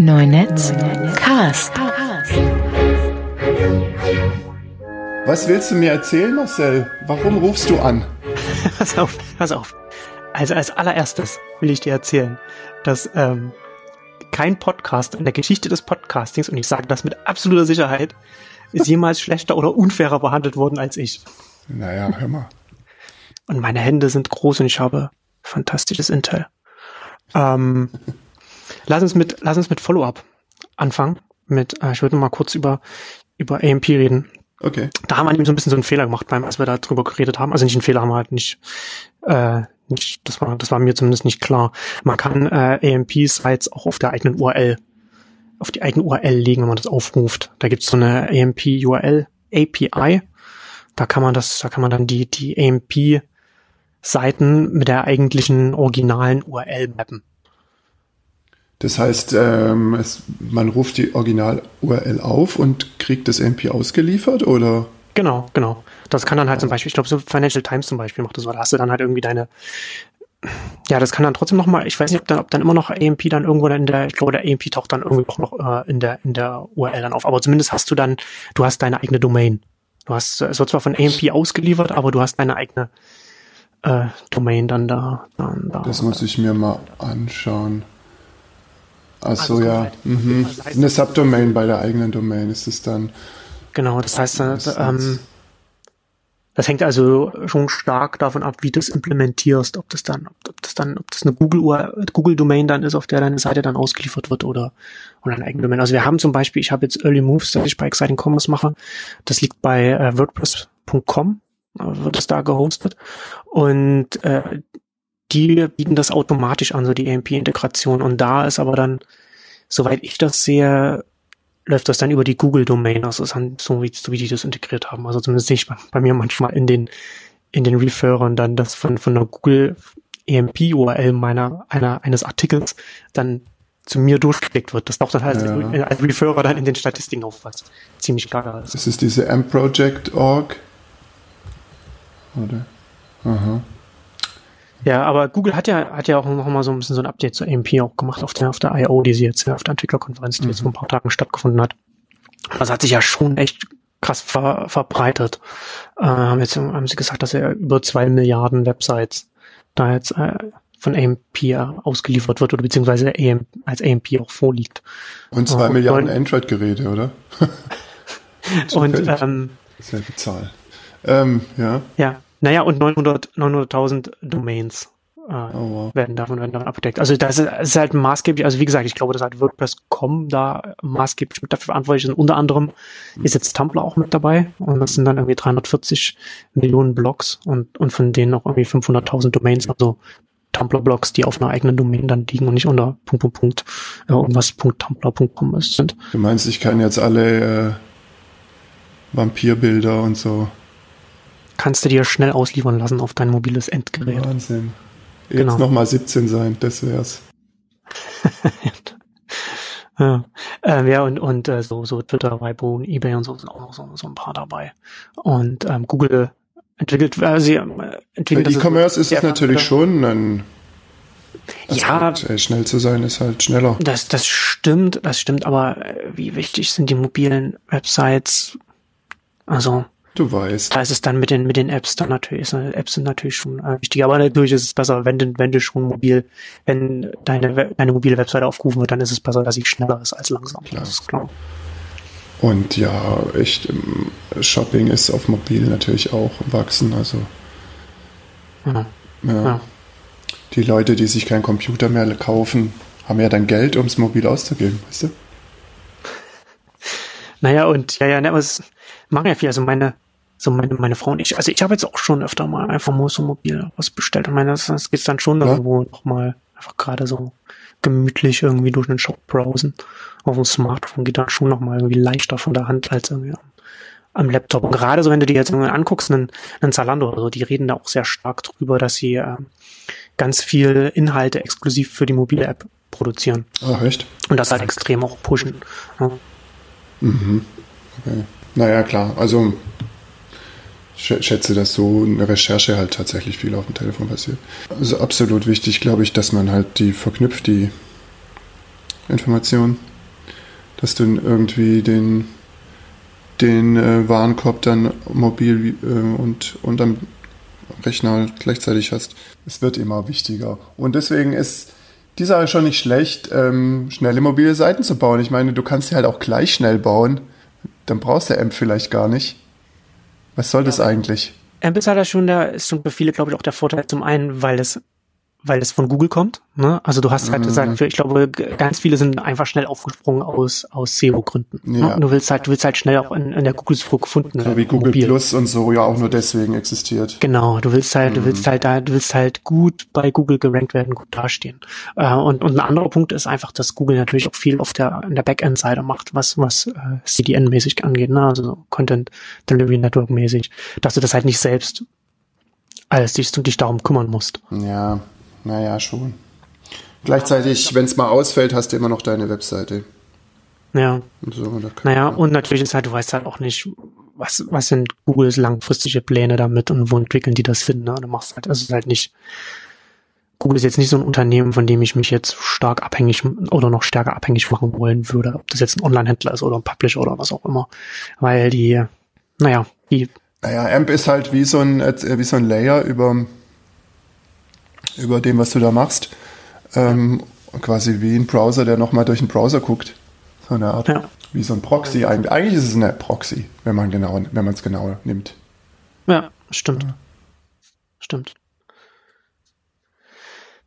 Neunetz Cast. Was willst du mir erzählen, Marcel? Warum rufst du an? pass auf, pass auf. Also als allererstes will ich dir erzählen, dass ähm, kein Podcast in der Geschichte des Podcastings, und ich sage das mit absoluter Sicherheit, ist jemals schlechter oder unfairer behandelt worden als ich. Naja, hör mal. Und meine Hände sind groß und ich habe fantastisches Intel. Ähm, lass uns mit, lass uns mit Follow-up anfangen. Mit, äh, ich würde mal kurz über, über AMP reden. Okay. Da haben wir nämlich so ein bisschen so einen Fehler gemacht beim, als wir da drüber geredet haben. Also nicht einen Fehler haben wir halt nicht, äh, nicht, das war, das war mir zumindest nicht klar. Man kann äh, AMP-Sites auch auf der eigenen URL, auf die eigene URL legen, wenn man das aufruft. Da gibt's so eine AMP-URL API. Da kann man das, da kann man dann die, die AMP-Seiten mit der eigentlichen originalen URL mappen. Das heißt, ähm, es, man ruft die Original-URL auf und kriegt das MP ausgeliefert, oder? Genau, genau. Das kann dann halt zum Beispiel, ich glaube, so Financial Times zum Beispiel macht das so. Da hast du dann halt irgendwie deine, ja, das kann dann trotzdem nochmal, ich weiß nicht, ob dann, ob dann immer noch AMP dann irgendwo in der, ich glaube, der AMP taucht dann irgendwie auch noch äh, in der, in der URL dann auf. Aber zumindest hast du dann, du hast deine eigene Domain. Du hast, es wird zwar von AMP ausgeliefert, aber du hast deine eigene äh, Domain dann da, dann da. Das muss ich mir mal anschauen. Ach so, Also ja. Mhm. Also Eine Subdomain bei der eigenen Domain ist es dann. Genau, das heißt, äh, Das ähm, das hängt also schon stark davon ab, wie du es implementierst, ob das dann, ob das dann, ob das eine Google Google Domain dann ist, auf der deine Seite dann ausgeliefert wird oder oder eine eigene Domain. Also wir haben zum Beispiel, ich habe jetzt Early Moves, das ich bei Exciting Commerce mache. Das liegt bei äh, WordPress.com, äh, wird es da gehostet und äh, die bieten das automatisch an, so die AMP-Integration. Und da ist aber dann, soweit ich das sehe, läuft das dann über die Google-Domain. Also ist dann so wie, so wie die das integriert haben. Also zumindest sehe ich bei, bei mir manchmal in den, in den Referern dann das von, von der Google AMP-URL meiner, einer, eines Artikels dann zu mir durchgeklickt wird. Das taucht dann halt Ja. als Referrer dann in den Statistiken auf, was ziemlich gaga ist. Das ist diese mproject.org. Oder? Aha. Ja, aber Google hat ja, hat ja auch noch mal so ein bisschen so ein Update zur AMP auch gemacht auf der, auf der I.O., die sie jetzt ja auf der Entwicklerkonferenz, die jetzt vor ein paar Tagen stattgefunden hat. Das hat sich ja schon echt krass ver, verbreitet. Äh, haben jetzt haben sie gesagt, dass ja über zwei Milliarden Websites da jetzt äh, von AMP ja ausgeliefert wird oder beziehungsweise AM, als AMP auch vorliegt. Und zwei Oh, Milliarden Android-Geräte, oder? Und ähm, Selbe Zahl. Ähm, ja. ja, naja, und 900 900.000 Domains äh, Oh, wow. werden davon, werden davon abgedeckt. Also das ist, ist halt maßgeblich, also wie gesagt, ich glaube, dass halt WordPress.com da maßgeblich mit dafür verantwortlich ist. Und unter anderem ist jetzt Tumblr auch mit dabei und das sind dann irgendwie 340 Millionen Blogs und, und von denen auch irgendwie 500.000 Domains, also Tumblr-Blogs, die auf einer eigenen Domain dann liegen und nicht unter Punkt, Punkt, Punkt, äh, irgendwas Punkt Tumblr.com ist, sind. Du meinst, ich kann jetzt alle äh, Vampirbilder und so. Kannst du dir schnell ausliefern lassen auf dein mobiles Endgerät. Wahnsinn. Jetzt Genau. noch mal 17 sein, das wär's. Ja, ähm, ja und, und äh, so, so Twitter, Weibo Ebay und so sind auch noch so, so ein paar dabei. Und ähm, Google entwickelt, äh, sie Bei entwickelt E-Commerce ist es natürlich schon ein. Also Ja. halt, äh, schnell zu sein ist halt schneller. Das, das stimmt, das stimmt, aber äh, wie wichtig sind die mobilen Websites? Also, Du weißt. da ist es dann mit den, mit den Apps dann natürlich, Apps sind natürlich schon äh, wichtig, aber natürlich ist es besser, wenn du, wenn du schon mobil, wenn deine, deine mobile Webseite aufgerufen wird, dann ist es besser, dass sie schneller ist als langsam. Klar. Das ist klar. Und ja, echt, ähm, Shopping ist auf mobil natürlich auch wachsen. Also Ja. ja. Ja. die Leute, die sich keinen Computer mehr kaufen, haben ja dann Geld, ums mobil auszugeben, weißt du? Naja, und ja, ja, ne, aber es machen ja viel. Also meine, so meine, meine Frau und ich, also ich habe jetzt auch schon öfter mal einfach mal so mobil was bestellt. Und meine, das, das geht's dann schon Ja. irgendwo noch mal einfach gerade so gemütlich irgendwie durch den Shop browsen. Auf dem Smartphone geht dann schon noch mal irgendwie leichter von der Hand als irgendwie am, am Laptop. Und gerade so, wenn du dir jetzt irgendwie anguckst, einen, einen Zalando oder so, die reden da auch sehr stark drüber, dass sie ähm, ganz viel Inhalte exklusiv für die mobile App produzieren. Ach, echt? Und das halt extrem auch pushen. Ja. Okay. Naja, klar. Also schätze, dass so eine Recherche halt tatsächlich viel auf dem Telefon passiert. Also absolut wichtig, glaube ich, dass man halt die verknüpft, die Information. Dass du irgendwie den, den äh, Warenkorb dann mobil äh, und, und am Rechner gleichzeitig hast. Es wird immer wichtiger. Und deswegen ist die Sache schon nicht schlecht, ähm, schnelle mobile Seiten zu bauen. Ich meine, du kannst sie halt auch gleich schnell bauen. Dann brauchst du AMP vielleicht gar nicht. Was soll das eigentlich? AMP ist halt schon der, ist schon für viele, glaube ich, auch der Vorteil. Zum einen, weil es weil es von Google kommt. Ne? Also du hast halt, mhm. ich glaube, ganz viele sind einfach schnell aufgesprungen aus aus SEO-Gründen. Ne? Ja. Ne? Du willst halt, du willst halt schnell auch in, in der Google-Suche gefunden werden. So wie Google mobil. Plus und so ja auch nur deswegen existiert. Genau, du willst halt, mhm. du willst halt da, du willst halt gut bei Google gerankt werden, gut dastehen. Äh, und, und ein anderer Punkt ist einfach, dass Google natürlich auch viel auf der in der Backend-Seite macht, was was äh, CDN-mäßig angeht, ne? also Content Delivery Network mäßig, dass du das halt nicht selbst alles dich, dich darum kümmern musst. Ja, naja, schon. Gleichzeitig, wenn es mal ausfällt, hast du immer noch deine Webseite. Ja. So, naja, und natürlich ist halt, du weißt halt auch nicht, was, was sind Googles langfristige Pläne damit und wo entwickeln die das hin, ne? Du machst halt, also es ist halt nicht, Google ist jetzt nicht so ein Unternehmen, von dem ich mich jetzt stark abhängig oder noch stärker abhängig machen wollen würde, ob das jetzt ein Online-Händler ist oder ein Publisher oder was auch immer. Weil die, naja, die. Naja, AMP ist halt wie so ein, wie so ein Layer über, über dem, was du da machst. Ähm, quasi wie ein Browser, der nochmal durch den Browser guckt. So eine Art. Ja. Wie so ein Proxy. Eigentlich, eigentlich ist es eine Proxy, wenn man genau, wenn man es genau nimmt. Ja, stimmt. Ja. Stimmt.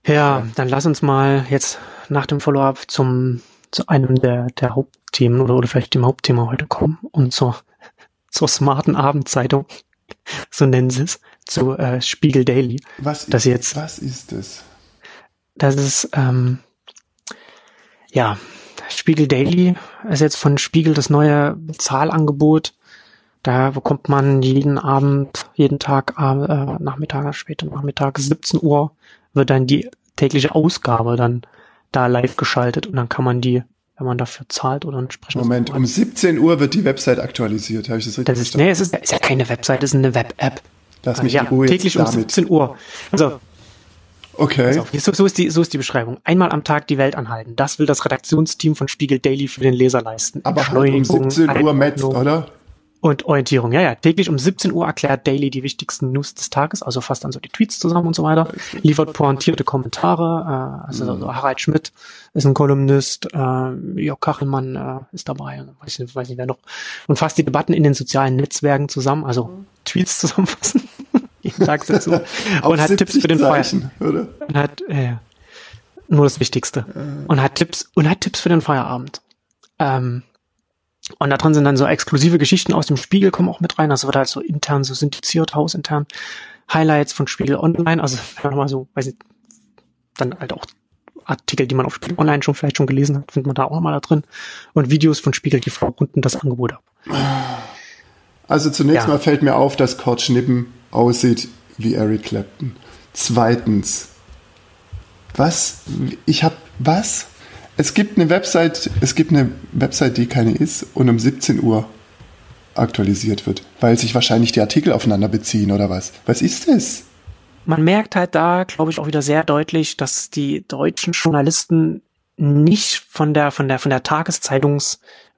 Ja, dann lass uns mal jetzt nach dem Follow-up zum zu einem der, der Hauptthemen oder, oder vielleicht dem Hauptthema heute kommen und zur, zur smarten Abendzeitung, so nennen sie es zu äh, Spiegel Daily. Was ist, jetzt, was ist das? Das ist, ähm, ja, Spiegel Daily ist jetzt von Spiegel das neue Bezahlangebot. Da bekommt man jeden Abend, jeden Tag, äh, Nachmittag, später Nachmittag, 17 Uhr, wird dann die tägliche Ausgabe dann da live geschaltet und dann kann man die, wenn man dafür zahlt oder entsprechend. Moment, um 17 Uhr wird die Website aktualisiert, habe ich das richtig das ist, Nee, es ist, ist ja keine Website, es ist eine Web-App. Lass mich ja, in Ruhe täglich um 17 Uhr. Also, Okay. Also, so, so, ist die, so ist die Beschreibung. Einmal am Tag die Welt anhalten. Das will das Redaktionsteam von Spiegel Daily für den Leser leisten. Aber halt um 17 Uhr Metz, oder? Und Orientierung, ja, ja. Täglich um 17 Uhr erklärt Daily die wichtigsten News des Tages, also fasst dann so die Tweets zusammen und so weiter, liefert pointierte Kommentare, äh, also mhm. Harald Schmidt ist ein Kolumnist, äh, Jörg Kachelmann äh, ist dabei, weiß nicht, weiß nicht wer noch, und fasst die Debatten in den sozialen Netzwerken zusammen, also mhm. Tweets zusammenfassen, jeden Tag dazu, und hat Tipps für den Feierabend. Und hat, äh, nur das Wichtigste. Äh. Und hat Tipps, und hat Tipps für den Feierabend. Ähm, und da drin sind dann so exklusive Geschichten aus dem Spiegel kommen auch mit rein. Das wird halt so intern so syndiziert, hausintern. Highlights von Spiegel Online, also nochmal so, weiß ich, dann halt auch Artikel, die man auf Spiegel Online schon vielleicht schon gelesen hat, findet man da auch nochmal da drin. Und Videos von Spiegel TV runden das Angebot ab. Also zunächst ja. mal fällt mir auf, dass Kurt Schnippen aussieht wie Eric Clapton. Zweitens, was? Ich hab, was? Es gibt eine Website, es gibt eine Website, die keine ist und um 17 Uhr aktualisiert wird, weil sich wahrscheinlich die Artikel aufeinander beziehen oder was. Was ist das? Man merkt halt da, glaube ich, auch wieder sehr deutlich, dass die deutschen Journalisten nicht von der von der von der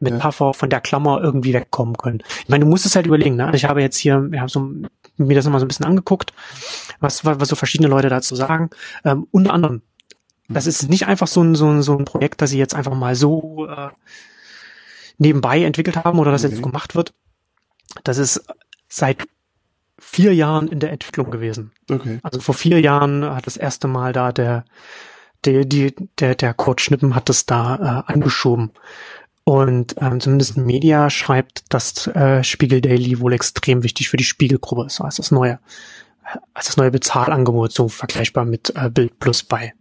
Tageszeitungsmetapher ja. von der Klammer irgendwie wegkommen können. Ich meine, du musst es halt überlegen. Ne? Ich habe jetzt hier, ich habe so mir das nochmal so ein bisschen angeguckt, was was so verschiedene Leute dazu sagen. Ähm, unter anderem das ist nicht einfach so ein, so ein, so ein Projekt, das sie jetzt einfach mal so äh, nebenbei entwickelt haben oder das okay. jetzt gemacht wird. Das ist seit vier Jahren in der Entwicklung gewesen. Okay. Also vor vier Jahren hat das erste Mal da der, der, die, der, der Kurt Schnippen hat es da äh, angeschoben. Und ähm, zumindest Media schreibt, dass äh, Spiegel Daily wohl extrem wichtig für die Spiegelgruppe ist, als das neue, als das neue Bezahlangebot, so vergleichbar mit äh, Bild Plus bei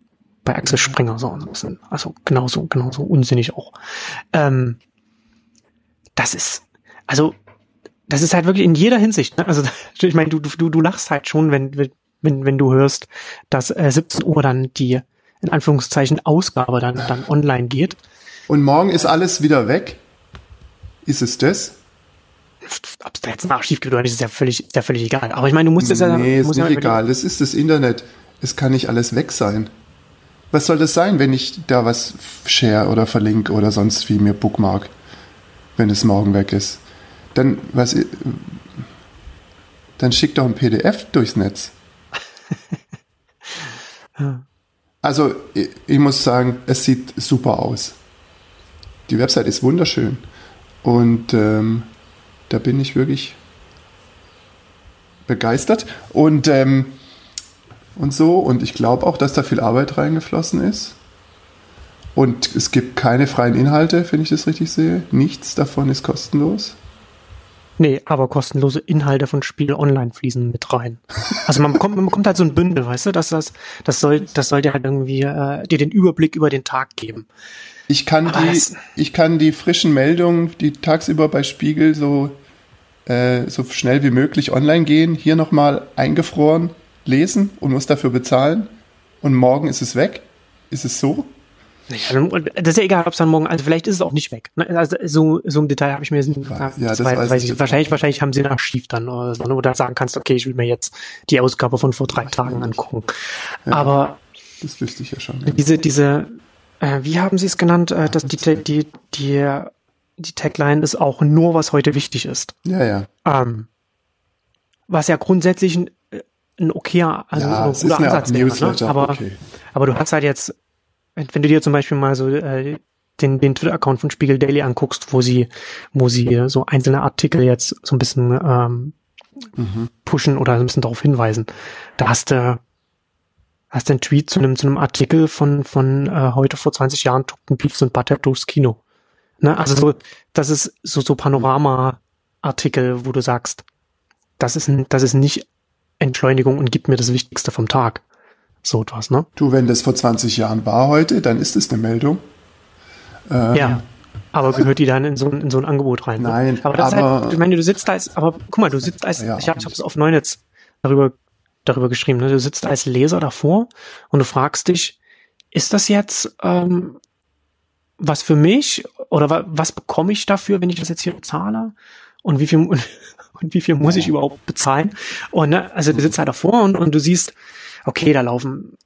bei Axel Springer so ein bisschen. Also genauso, genauso unsinnig auch. Ähm, das ist, also, das ist halt wirklich in jeder Hinsicht, ne? Also, ich meine, du, du, du lachst halt schon, wenn, wenn, wenn du hörst, dass äh, 17 Uhr dann die, in Anführungszeichen, Ausgabe dann, dann online geht. Und morgen ist alles wieder weg? Ist es das? Ob es da jetzt nach schief geht oder nicht, ist ja völlig, ist ja völlig egal. Aber ich meine, du musst es ja. Nee, ist nicht ja egal. Das ist das Internet. Es kann nicht alles weg sein. Was soll das sein, wenn ich da was share oder verlinke oder sonst wie mir bookmark, wenn es morgen weg ist? Dann, was, dann schick doch ein PDF durchs Netz. Also, ich, ich muss sagen, es sieht super aus. Die Website ist wunderschön. Und ähm, da bin ich wirklich begeistert. Und, ähm, und so. Und ich glaube auch, dass da viel Arbeit reingeflossen ist. Und es gibt keine freien Inhalte, wenn ich das richtig sehe. Nichts davon ist kostenlos. Nee, aber kostenlose Inhalte von Spiel Online fließen mit rein. Also man bekommt, man bekommt halt so ein Bündel, weißt du, dass das, das soll, das soll dir halt irgendwie äh, dir den Überblick über den Tag geben. Ich kann Aber die, ich kann die frischen Meldungen, die tagsüber bei Spiegel so, äh, so schnell wie möglich online gehen, hier nochmal eingefroren lesen und muss dafür bezahlen. Und morgen ist es weg. Ist es so? Ja, und Das ist ja egal, ob es dann morgen, also vielleicht ist es auch nicht weg. ne? Also so, so im Detail habe ich mir jetzt nicht, Ja, das das weiß, ich wahrscheinlich, wahrscheinlich haben sie ein Archiv dann oder so, ne, wo du sagen kannst, okay, ich will mir jetzt die Ausgabe von vor drei Tagen angucken. Aber Das wüsste ich ja schon. diese, diese, äh, wie haben sie es genannt, äh, dass die, die, die, die Tagline ist auch nur, was heute wichtig ist. Ja, ja. Ähm, was ja grundsätzlich ein, äh, ein okayer, also Ja, ein guter Ansatz wäre, ne? Aber, okay. aber du hast halt jetzt, wenn, du dir zum Beispiel mal so äh, den, den Twitter-Account von Spiegel Daily anguckst, wo sie, wo sie so einzelne Artikel jetzt so ein bisschen ähm, Mhm. pushen oder ein bisschen darauf hinweisen, da hast du hast du einen Tweet zu einem, zu einem Artikel von, von äh, heute vor 20 Jahren Tuckten Beefs und Butter durchs Kino. Ne? Also so, das ist so, so Panorama-Artikel, wo du sagst, das ist, ein, das ist nicht Entschleunigung und gibt mir das Wichtigste vom Tag. So etwas, ne? Du, wenn das vor 20 Jahren war heute, dann ist es eine Meldung. Ähm, Ja. Aber gehört die dann in so, ein- in so ein Angebot rein? Ne? Nein, aber das ist aber- halt, ich meine, du sitzt als, aber guck mal, du sitzt als, Ja. ich habe es auf Neunetz darüber, darüber geschrieben, ne? du sitzt als Leser davor und du fragst dich, ist das jetzt ähm, was für mich oder wa was bekomme ich dafür, wenn ich das jetzt hier bezahle? Und wie viel und, wie viel muss ich überhaupt bezahlen? Und ne, also du sitzt halt davor und, und du siehst, okay, da laufen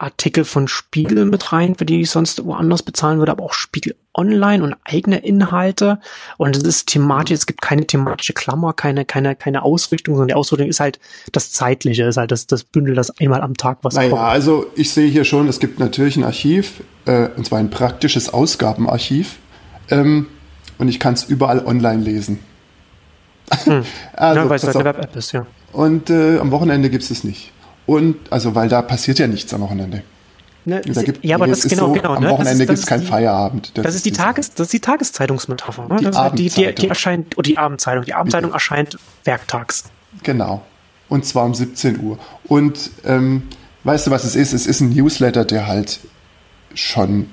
Artikel von Spiegel mit rein, für die ich sonst woanders bezahlen würde, aber auch Spiegel Online und eigene Inhalte. Und es ist thematisch, es gibt keine thematische Klammer, keine, keine, keine Ausrichtung, sondern die Ausrichtung ist halt das Zeitliche, ist halt das, das Bündel, das einmal am Tag was Naja, kommt. also ich sehe hier schon, es gibt natürlich ein Archiv, äh, und zwar ein praktisches Ausgabenarchiv. Ähm, und ich kann es überall online lesen. Hm. also, ja, weil es halt eine. Web-App ist, ja. und äh, am Wochenende gibt es es nicht. Und also, weil da passiert ja nichts am Wochenende. Ne, Da gibt, ja, aber das ist genau, so, genau. Am ne? Das Wochenende gibt das es keinen Feierabend. Das ist die Tages, das ist die Tageszeitungsmetapher. Ne? Die das ist halt die, die, die Abendzeitung. erscheint, oder die Abendzeitung. Die Abendzeitung erscheint werktags. Genau. Und zwar um 17 Uhr. Und ähm, weißt du, was es ist? Es ist ein Newsletter, der halt schon,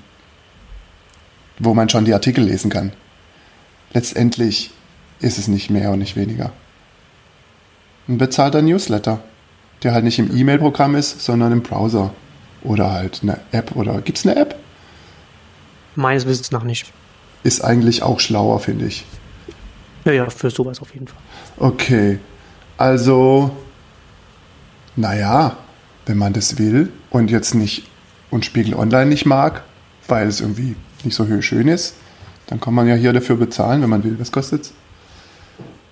wo man schon die Artikel lesen kann. Letztendlich ist es nicht mehr und nicht weniger. Ein bezahlter Newsletter, der halt nicht im E-Mail-Programm ist, sondern im Browser. Oder halt eine App. Oder gibt es eine App? Meines Wissens nach nicht. Ist eigentlich auch schlauer, finde ich. Ja, ja, für sowas auf jeden Fall. Okay, also, naja, wenn man das will und jetzt nicht und Spiegel Online nicht mag, weil es irgendwie nicht so schön ist, dann kann man ja hier dafür bezahlen, wenn man will. Was kostet's?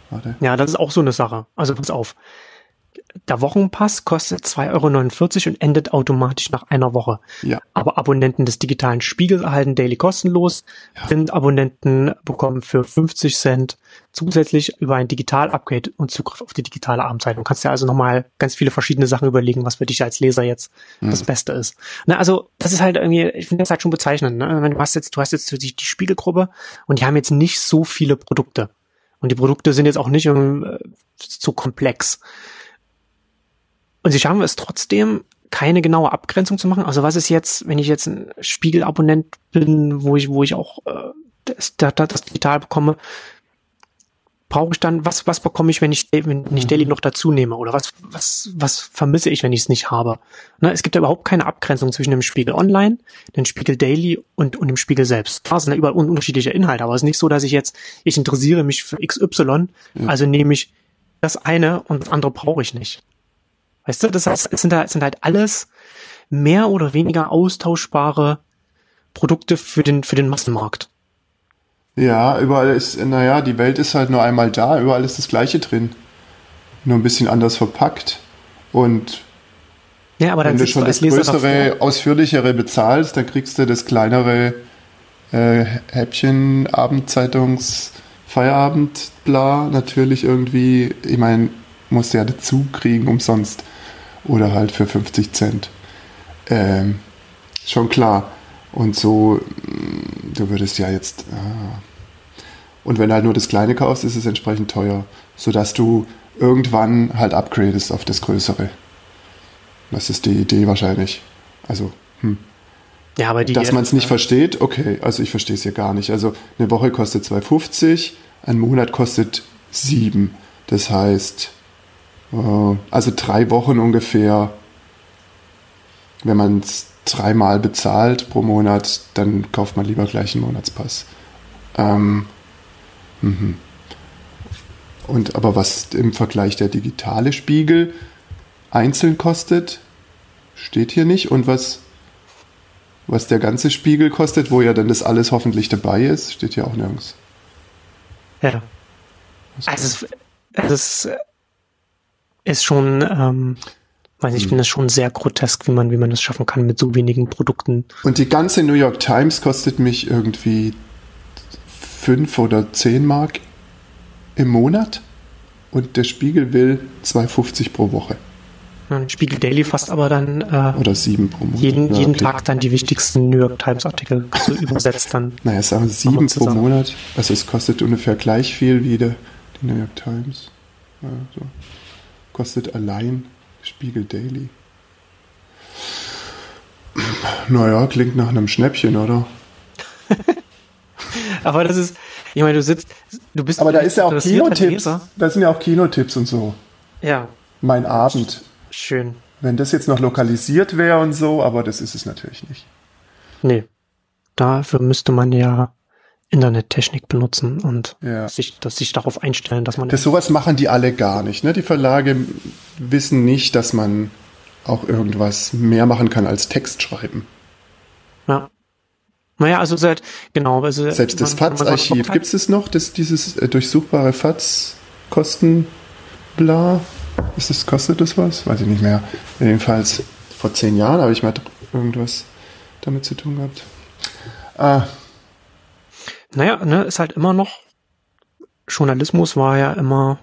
Warte. Ja, das ist auch so eine Sache. Also pass auf. Der Wochenpass kostet 2,49 Euro und endet automatisch nach einer Woche. Ja. Aber Abonnenten des digitalen Spiegels erhalten daily kostenlos. Print-Abonnenten bekommen für 50 Cent zusätzlich über ein Digital-Upgrade und Zugriff auf die digitale Abendzeitung. Du kannst ja also nochmal ganz viele verschiedene Sachen überlegen, was für dich als Leser jetzt das Beste ist. Na, also, das ist halt irgendwie, ich finde das halt schon bezeichnend. Ne? Du hast jetzt, du hast jetzt die, die Spiegelgruppe und die haben jetzt nicht so viele Produkte. Und die Produkte sind jetzt auch nicht irgendwie, äh, so komplex. Und sie schaffen es trotzdem, keine genaue Abgrenzung zu machen. Also was ist jetzt, wenn ich jetzt ein Spiegelabonnent bin, wo ich, wo ich auch äh, das, das, das digital bekomme, brauche ich dann, was, was bekomme ich, wenn ich, wenn ich Daily noch dazu nehme? Oder was, was, was vermisse ich, wenn ich es nicht habe? Ne, es gibt ja überhaupt keine Abgrenzung zwischen dem Spiegel Online, dem Spiegel Daily und, und dem Spiegel selbst. Klar sind da überall un- unterschiedliche Inhalte, aber es ist nicht so, dass ich jetzt, ich interessiere mich für XY, also nehme ich das eine und das andere brauche ich nicht. Weißt du, das heißt, es sind, da, es sind halt alles mehr oder weniger austauschbare Produkte für den, für den Massenmarkt. Ja, überall ist, naja, die Welt ist halt nur einmal da, überall ist das Gleiche drin. Nur ein bisschen anders verpackt. Und ja, aber wenn du schon du das größere, davor. ausführlichere bezahlst, dann kriegst du das kleinere äh, Häppchen, Abendzeitungs, Feierabend, bla, natürlich irgendwie, ich meine, musst du ja dazu kriegen, umsonst. Oder halt für 50 Cent. Ähm, schon klar. Und so, mm, du würdest ja jetzt. Ah. Und wenn du halt nur das Kleine kaufst, ist es entsprechend teuer, sodass du irgendwann halt upgradest auf das Größere. Das ist die Idee wahrscheinlich. Also, hm. Ja, aber die Dass man es nicht versteht, okay, also ich verstehe es hier gar nicht. Also eine Woche kostet 2,50, ein Monat kostet 7. Das heißt, also drei Wochen ungefähr, wenn man es dreimal bezahlt pro Monat, dann kauft man lieber gleich einen Monatspass. Ähm, mhm. Und aber was im Vergleich der digitale Spiegel einzeln kostet, steht hier nicht. Und was, was der ganze Spiegel kostet, wo ja dann das alles hoffentlich dabei ist, steht hier auch nirgends. Ja. Also es, es ist, ist schon, ähm, weiß nicht, ich hm. finde es schon sehr grotesk, wie man, wie man das schaffen kann mit so wenigen Produkten. Und die ganze New York Times kostet mich irgendwie fünf oder zehn Mark im Monat und der Spiegel will 2,50 pro Woche. Spiegel Daily fasst aber dann äh, oder sieben pro Monat. jeden, ja, jeden okay. Tag dann die wichtigsten New York Times Artikel so übersetzt dann. Naja, sagen sieben pro Monat. Also es kostet ungefähr gleich viel wie der, die New York Times. Also kostet allein Spiegel Daily. Naja, klingt nach einem Schnäppchen, oder? aber das ist, ich meine, du sitzt, du bist. Aber da ist ja auch Kinotipps. Da sind ja auch Kinotipps und so. Ja. Mein Abend. Schön. Wenn das jetzt noch lokalisiert wäre und so, aber das ist es natürlich nicht. Nee. Dafür müsste man ja Internettechnik benutzen und ja. sich, dass sich darauf einstellen, dass man. Das sowas machen die alle gar nicht. Ne? Die Verlage wissen nicht, dass man auch irgendwas mehr machen kann als Text schreiben. Ja. Naja, also seit, genau. Also Selbst das FATS-Archiv, gibt es noch, das, dieses äh, durchsuchbare FATS-Kosten, bla? Ist das, kostet das was? Weiß ich nicht mehr. Jedenfalls vor zehn Jahren habe ich mal irgendwas damit zu tun gehabt. Ah. Naja, ne, ist halt immer noch, Journalismus war ja immer,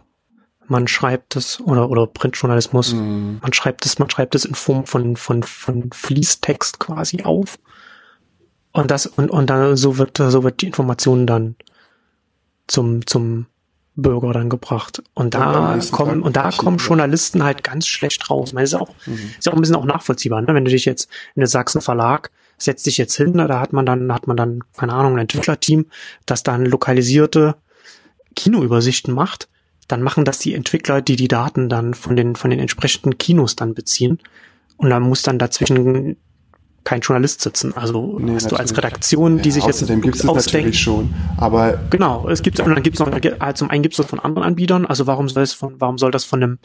man schreibt es, oder, oder Printjournalismus, mm. man schreibt es, man schreibt es in Form von, von, von Fließtext quasi auf. Und das, und, und dann, so wird, so wird die Information dann zum, zum Bürger dann gebracht. Und da kommen, und da kommen Journalisten halt ganz schlecht raus. Ich meine, ist auch, mhm. ist auch ein bisschen auch nachvollziehbar, ne? Wenn du dich jetzt in den Sachsen Verlag setzt dich jetzt hin, da hat man dann, hat man dann, keine Ahnung, ein Entwicklerteam, das dann lokalisierte Kinoübersichten macht. Dann machen das die Entwickler, die die Daten dann von den, von den entsprechenden Kinos dann beziehen. Und dann muss dann dazwischen kein Journalist sitzen. Also nee, hast du als Redaktion, die ja, sich jetzt gibt es natürlich schon. Aber genau, es gibt und dann gibt es noch zum einen gibt es von anderen Anbietern. Also warum soll es von warum soll das von einem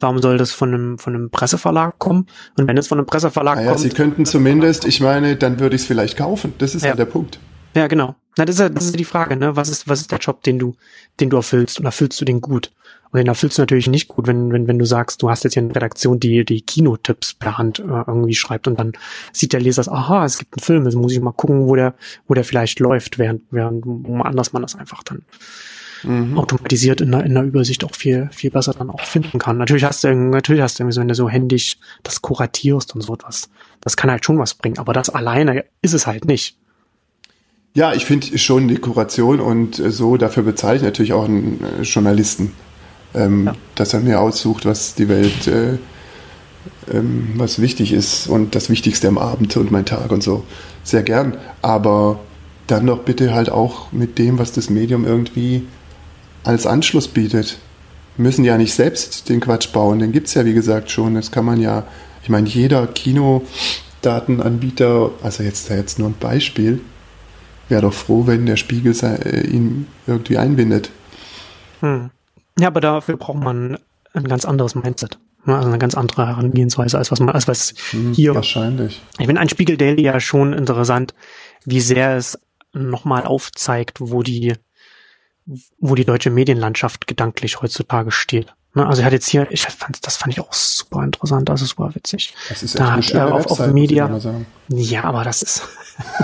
Warum soll das von einem, von einem Presseverlag kommen? Und wenn es von einem Presseverlag naja, kommt. Sie könnten zumindest, ich meine, dann würde ich es vielleicht kaufen. Das ist ja halt der Punkt. Ja, genau. Na, das ist ja, das ist ja die Frage, ne? Was ist, was ist der Job, den du, den du erfüllst? Und erfüllst du den gut? Und den erfüllst du natürlich nicht gut, wenn, wenn, wenn du sagst, du hast jetzt hier eine Redaktion, die die Kinotipps per Hand äh, irgendwie schreibt und dann sieht der Leser, aha, es gibt einen Film, jetzt muss ich mal gucken, wo der, wo der vielleicht läuft, während, während woanders man das einfach dann mhm. automatisiert in der, in der Übersicht auch viel, viel besser dann auch finden kann. Natürlich hast du, natürlich hast du irgendwie so, wenn du so händisch das kuratierst und so etwas, das kann halt schon was bringen, aber das alleine ist es halt nicht. Ja, ich finde schon die Kuration und so, dafür bezahle ich natürlich auch einen äh, Journalisten ähm, ja. dass er mir aussucht, was die Welt, äh, ähm, was wichtig ist und das Wichtigste am Abend und mein Tag und so. Sehr gern. Aber dann doch bitte halt auch mit dem, was das Medium irgendwie als Anschluss bietet. Wir müssen ja nicht selbst den Quatsch bauen, den gibt es ja wie gesagt schon. Das kann man ja, ich meine, jeder Kinodatenanbieter, also jetzt, jetzt nur ein Beispiel, wäre doch froh, wenn der Spiegel äh, ihn irgendwie einbindet. Hm. Ja, aber dafür braucht man ein ganz anderes Mindset. Ne? Also eine ganz andere Herangehensweise, als was man, als was Hm, hier. Wahrscheinlich. Ich finde ein Spiegel Daily ja schon interessant, wie sehr es nochmal aufzeigt, wo die, wo die deutsche Medienlandschaft gedanklich heutzutage steht. Ne? Also er hat jetzt hier, ich fand, das fand ich auch super interessant, also super witzig. Das ist Da hat er auf, auf Media, ja, aber das ist,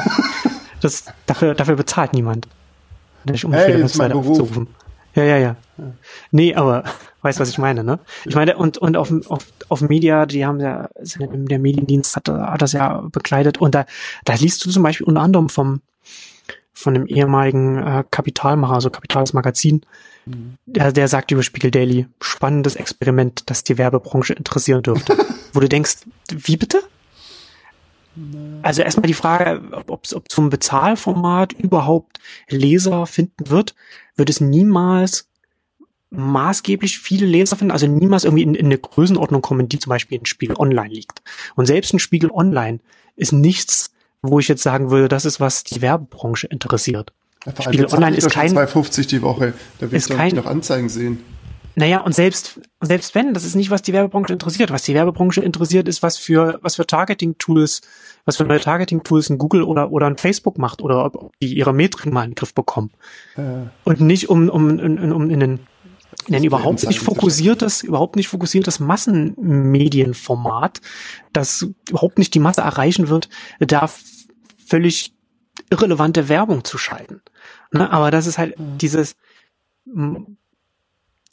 das, dafür, dafür bezahlt niemand. Nicht, um Hey, ist mein Beruf. aufzurufen. Ja, ja, ja. Nee, aber, weißt was ich meine, ne? Ich meine, und, und auf, auf, auf Media, die haben ja, der Mediendienst hat, hat das ja bekleidet und da, da liest du zum Beispiel unter anderem vom, von dem ehemaligen äh, Kapitalmacher, also Kapitales Magazin, der, der sagt über Spiegel Daily, spannendes Experiment, das die Werbebranche interessieren dürfte. Wo du denkst, wie bitte? Also erstmal die Frage, ob, ob zum Bezahlformat überhaupt Leser finden wird, wird es niemals maßgeblich viele Leser finden, also niemals irgendwie in, in eine Größenordnung kommen, die zum Beispiel in Spiegel Online liegt. Und selbst ein Spiegel Online ist nichts, wo ich jetzt sagen würde, das ist, was die Werbebranche interessiert. Ja, Spiegel Online ist kein- 2,50 die Woche. Da will ich kein- noch Anzeigen sehen. Naja, und selbst, selbst wenn, das ist nicht, was die Werbebranche interessiert. Was die Werbebranche interessiert, ist, was für, was für Targeting-Tools, was für neue Targeting-Tools ein Google oder, oder ein Facebook macht oder ob, die ihre Metrik mal in den Griff bekommen. Äh, Und nicht um, um, um, um in den, in ein überhaupt nicht Anzeigen fokussiertes, überhaupt nicht fokussiertes Massenmedienformat, das überhaupt nicht die Masse erreichen wird, da f- völlig irrelevante Werbung zu schalten. Ne? Aber das ist halt dieses, m,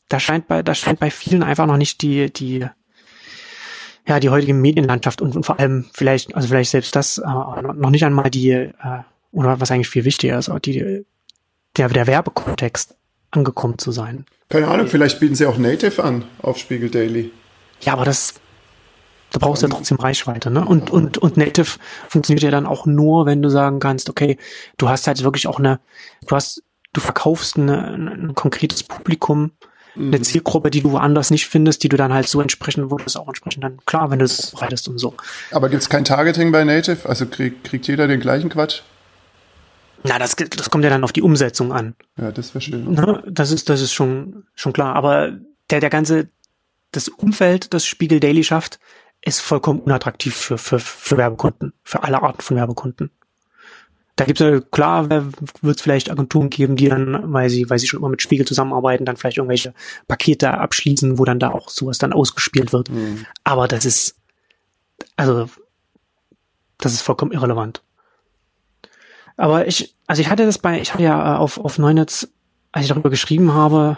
da scheint bei, da scheint bei vielen einfach noch nicht die, die, ja, die heutige Medienlandschaft und, und vor allem vielleicht, also vielleicht selbst das, äh, noch nicht einmal die, äh, oder was eigentlich viel wichtiger ist, auch die, der, der Werbekontext angekommen zu sein. keine Ahnung, vielleicht bieten sie auch Native an auf Spiegel Daily. Ja, aber das, da brauchst du ja trotzdem Reichweite, ne? Und, und, und Native funktioniert ja dann auch nur, wenn du sagen kannst, okay, du hast halt wirklich auch eine, du hast, du verkaufst eine, ein, konkretes Publikum, eine Zielgruppe, die du woanders nicht findest, die du dann halt so entsprechend, wo du es auch entsprechend dann, klar, wenn du es breitest und so. Aber gibt's kein Targeting bei Native? Also krieg, kriegt jeder den gleichen Quatsch? Na, das, das kommt ja dann auf die Umsetzung an. Ja, das wäre schön. Ne? Das ist, das ist schon, schon klar. Aber der, der ganze, das Umfeld, das Spiegel Daily schafft, ist vollkommen unattraktiv für, für, für Werbekunden, für alle Arten von Werbekunden. Da gibt's ja, klar, wird es vielleicht Agenturen geben, die dann, weil sie, weil sie schon immer mit Spiegel zusammenarbeiten, dann vielleicht irgendwelche Pakete abschließen, wo dann da auch sowas dann ausgespielt wird. Aber das ist, also, das ist vollkommen irrelevant. Aber ich, also ich hatte das bei, ich hatte ja äh, auf, auf Neunetz, als ich darüber geschrieben habe,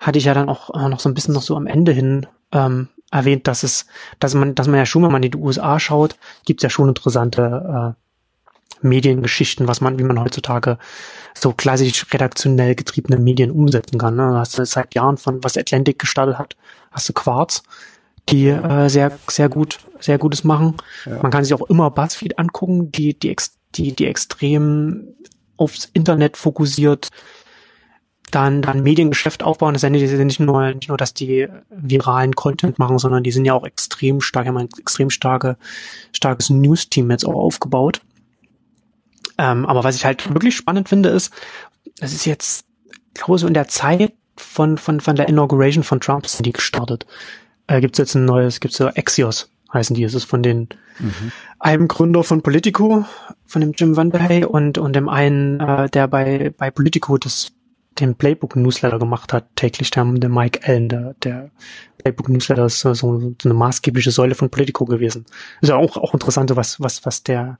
hatte ich ja dann auch äh, noch so ein bisschen noch so am Ende hin ähm, erwähnt, dass es, dass man, dass man ja schon, wenn man in die USA schaut, gibt's ja schon interessante äh, Mediengeschichten, was man, wie man heutzutage so klassisch redaktionell getriebene Medien umsetzen kann. Ne? Da hast du seit Jahren von, was Atlantic gestartet hat, hast du Quartz, die äh, sehr, sehr gut, sehr Gutes machen. Man kann sich auch immer BuzzFeed angucken, die, die, die, die extrem aufs Internet fokussiert dann, dann Mediengeschäft aufbauen. Das ist ja nicht, nur, nicht nur, dass die viralen Content machen, sondern die sind ja auch extrem stark, haben ein extrem starke, starkes News-Team jetzt auch aufgebaut. Ähm, aber was ich halt wirklich spannend finde, ist, das ist jetzt, glaube ich, so in der Zeit von, von, von der Inauguration von Trump sind die gestartet. Äh, gibt's jetzt ein neues, gibt's so Axios, heißen die. Es ist von den einem Gründer von Politico, von dem Jim Van und, und dem einen, äh, der bei, bei Politico das, den Playbook-Newsletter gemacht hat, täglich, der, der Mike Allen, der, der Playbook-Newsletter ist so, so eine maßgebliche Säule von Politico gewesen. Ist ja auch, auch interessant, was, was, was der,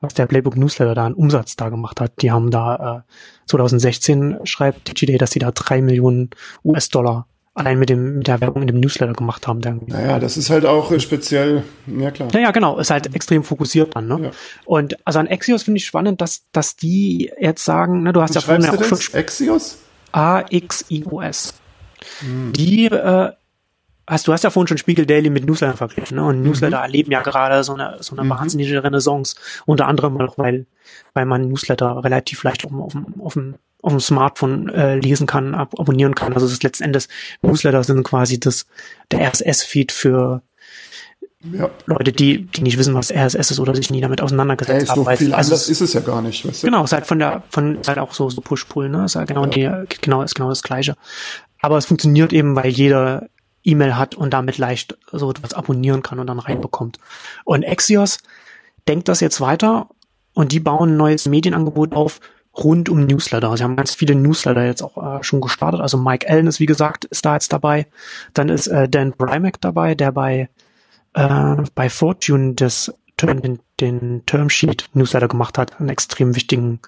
was der Playbook Newsletter da an Umsatz da gemacht hat. Die haben da äh, 2016 schreibt DigiDay, dass sie da drei Millionen US-Dollar allein mit dem mit der Werbung in dem Newsletter gemacht haben. Der Naja, das ist halt auch äh, speziell, ja klar. ja, ja, genau, ist halt extrem fokussiert dann, ne? Ja. Und also an Axios finde ich spannend, dass dass die jetzt sagen, ne, du hast Wie ja vorhin auch schon? Axios? A-X-I-O-S. Die, äh, hast, du hast ja vorhin schon Spiegel Daily mit Newsletter verglichen, ne? Und Newsletter erleben ja gerade so eine, so eine wahnsinnige Renaissance. Unter anderem auch, weil, weil man Newsletter relativ leicht auf, auf, auf, dem- auf dem Smartphone äh, lesen kann, ab abonnieren kann. Also es ist letzten Endes, Newsletter sind quasi das, der RSS-Feed für Ja. Leute, die, die nicht wissen, was RSS ist oder sich nie damit auseinandergesetzt so haben. weil- viel also anders ist es ja gar nicht, weißt du? Genau, ist halt von der, von, ist halt auch so, so Push-Pull, ne? Ist halt genau, die, genau, ist genau das Gleiche. Aber es funktioniert eben, weil jeder E-Mail hat und damit leicht so etwas abonnieren kann und dann reinbekommt. Und Axios denkt das jetzt weiter und die bauen ein neues Medienangebot auf rund um Newsletter. Sie haben ganz viele Newsletter jetzt auch äh, schon gestartet. Also Mike Allen ist, wie gesagt, ist da jetzt dabei. Dann ist äh, Dan Brymack dabei, der bei, äh, bei Fortune das den, den Termsheet Newsletter gemacht hat, einen extrem wichtigen,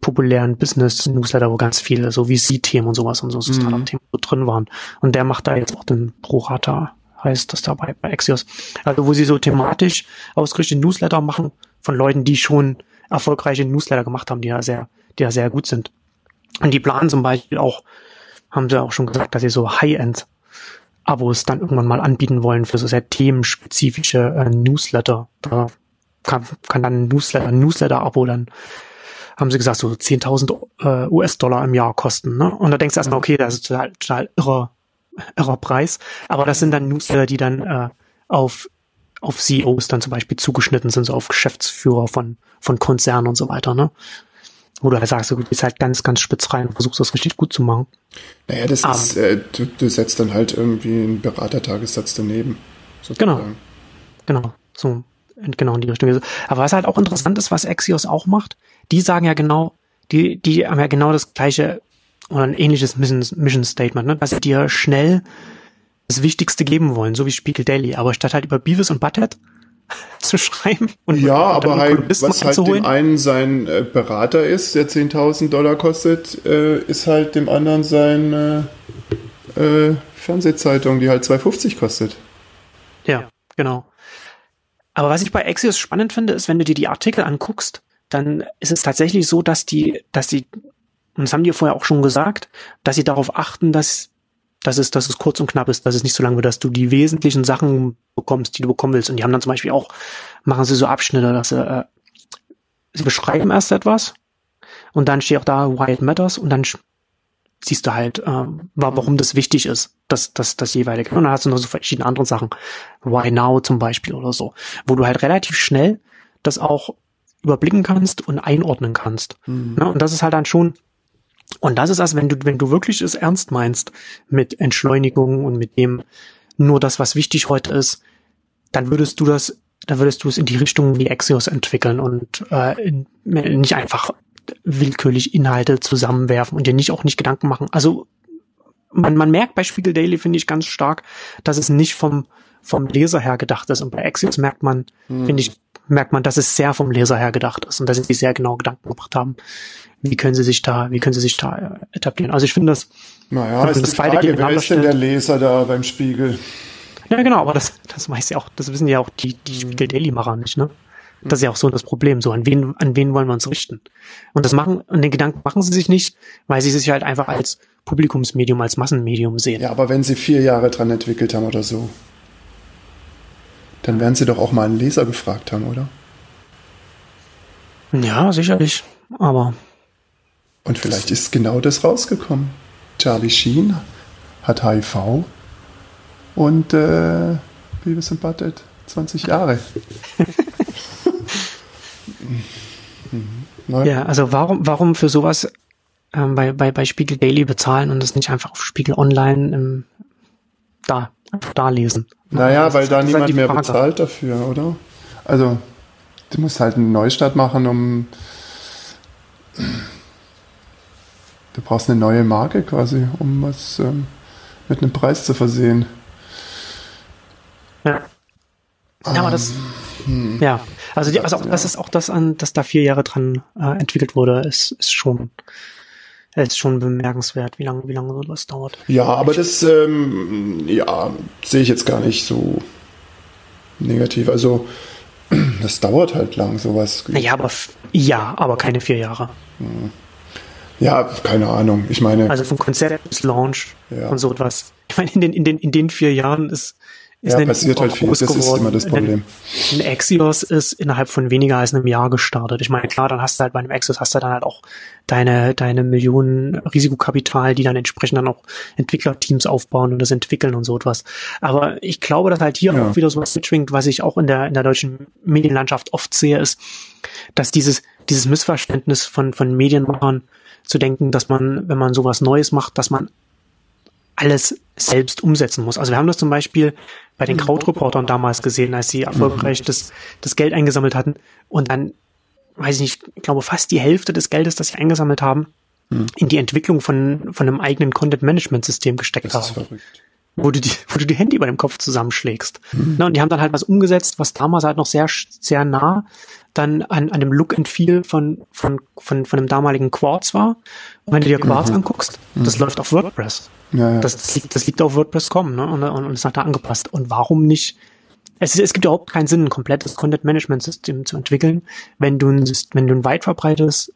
populären Business Newsletter, wo ganz viele so VC-Themen und sowas und so mhm. Startup-Themen so drin waren. Und der macht da jetzt auch den Prorata, heißt das dabei bei Axios. Also wo sie so thematisch ausgerichtete Newsletter machen von Leuten, die schon erfolgreiche Newsletter gemacht haben, die ja sehr, die ja sehr gut sind. Und die planen zum Beispiel auch, haben sie auch schon gesagt, dass sie so High-End Abos dann irgendwann mal anbieten wollen für so sehr themenspezifische äh, Newsletter. Da kann, kann dann ein Newsletter, Newsletter-Abo dann, haben sie gesagt, so 10.000 äh, US-Dollar im Jahr kosten. Ne? Und da denkst du erstmal, okay, das ist total, total irrer, irrer Preis. Aber das sind dann Newsletter, die dann äh, auf auf CEOs dann zum Beispiel zugeschnitten sind, so auf Geschäftsführer von, von Konzernen und so weiter, ne? Wo du halt sagst, du gehst halt ganz, ganz spitz rein und versuchst das richtig gut zu machen. Naja, das um, ist, äh, du, du, setzt dann halt irgendwie einen Beratertagessatz daneben. Sozusagen. Genau, genau, so, genau in die Richtung. Aber was halt auch interessant ist, was Axios auch macht, die sagen ja genau, die, die haben ja genau das gleiche oder ein ähnliches Mission, Mission Statement, ne? dass sie dir schnell das Wichtigste geben wollen, so wie Spiegel Daily. Aber statt halt über Beavis und Butthead zu schreiben. Und ja, aber halt, was halt dem einen sein äh, Berater ist, der 10.000 Dollar kostet, äh, ist halt dem anderen sein äh, äh Fernsehzeitung, die halt 2,50 kostet. Ja, genau. Aber was ich bei Axios spannend finde, ist, wenn du dir die Artikel anguckst, dann ist es tatsächlich so, dass die, dass die, und das haben die vorher auch schon gesagt, dass sie darauf achten, dass dass es, dass es kurz und knapp ist, dass es nicht so lang wird, dass du die wesentlichen Sachen bekommst, die du bekommen willst. Und die haben dann zum Beispiel auch, machen sie so Abschnitte, dass sie, äh, sie beschreiben erst etwas und dann steht auch da, why it matters und dann siehst du halt, äh, warum das wichtig ist, dass das, das jeweilige. Und dann hast du noch so verschiedene andere Sachen, why now zum Beispiel oder so, wo du halt relativ schnell das auch überblicken kannst und einordnen kannst. Mhm. Ja, und das ist halt dann schon und das ist also, wenn du, wenn du wirklich es ernst meinst mit Entschleunigung und mit dem nur das, was wichtig heute ist, dann würdest du das, dann würdest du es in die Richtung wie Axios entwickeln und äh, in, nicht einfach willkürlich Inhalte zusammenwerfen und dir nicht auch nicht Gedanken machen. Also man, man merkt bei Spiegel Daily, finde ich ganz stark, dass es nicht vom, vom Leser her gedacht ist. Und bei Axios merkt man, hm. finde ich, merkt man, dass es sehr vom Leser her gedacht ist und dass sie sich sehr genau Gedanken gemacht haben, wie können sie sich da, wie können sie sich da äh, etablieren. Also ich finde das. Naja, ist das die Frage, wer ist denn der Leser da beim Spiegel? Ja, genau, aber das, das weiß ja auch, das wissen ja auch die, die Spiegel Daily Macher nicht, ne? Das ist ja auch so das Problem. So, an wen, an wen wollen wir uns richten? Und das machen, und den Gedanken machen sie sich nicht, weil sie sich halt einfach als Publikumsmedium, als Massenmedium sehen. Ja, aber wenn sie vier Jahre dran entwickelt haben oder so, dann werden sie doch auch mal einen Leser gefragt haben, oder? Ja, sicherlich. Aber. Und vielleicht ist genau das rausgekommen. Charlie Sheen hat HIV und äh, Beavis and Butthead 20 Jahre. mhm. Ja, also warum, warum für sowas ähm, bei, bei, bei Spiegel Daily bezahlen und das nicht einfach auf Spiegel Online im, da, da lesen? Naja, das weil da halt niemand halt mehr Frage. bezahlt dafür, oder? Also, du musst halt einen Neustart machen, um. Du brauchst eine neue Marke quasi, um was ähm, mit einem Preis zu versehen. Ja. Ja, aber das, hm. ja, also, die, also auch, das ist auch das an, dass da vier Jahre dran äh, entwickelt wurde, ist, ist schon, ist schon bemerkenswert, wie lange, wie lange so das dauert. Ja, aber das, ähm, ja, sehe ich jetzt gar nicht so negativ. Also, das dauert halt lang, sowas. Naja, aber, ja, aber keine vier Jahre. Hm. Ja, keine Ahnung. Ich meine. Also vom Konzept bis Launch ja. und so etwas. Ich meine, in den, in den, in den vier Jahren ist, ist ja, passiert halt viel. Das ist immer das Problem. Ein Axios ist innerhalb von weniger als einem Jahr gestartet. Ich meine, klar, dann hast du halt bei einem Axios hast du dann halt auch deine, deine Millionen Risikokapital, die dann entsprechend dann auch Entwicklerteams aufbauen und das entwickeln und so etwas. Aber ich glaube, dass halt hier ja. auch wieder so was mitschwingt, was ich auch in der, in der deutschen Medienlandschaft oft sehe, ist, dass dieses, dieses Missverständnis von, von Medienmachern zu denken, dass man, wenn man sowas Neues macht, dass man alles selbst umsetzen muss. Also wir haben das zum Beispiel bei den Krautreportern damals gesehen, als sie erfolgreich das, das Geld eingesammelt hatten und dann, weiß ich nicht, ich glaube fast die Hälfte des Geldes, das sie eingesammelt haben, in die Entwicklung von, von einem eigenen Content-Management-System gesteckt Das ist haben verrückt. wo du die, wo du die Hände über dem Kopf zusammenschlägst. Na, und die haben dann halt was umgesetzt, was damals halt noch sehr, sehr nah dann an, an dem Look and Feel von, von, von, von dem damaligen Quartz war. Und wenn du dir Quartz anguckst, das läuft auf WordPress. Ja, ja. Das, das, liegt, das liegt auf WordPress.com, ne? Und, und, und ist halt da angepasst. Und warum nicht? Es, ist, es gibt überhaupt keinen Sinn, ein komplettes Content-Management-System zu entwickeln, wenn du ein, wenn du ein weit verbreitetes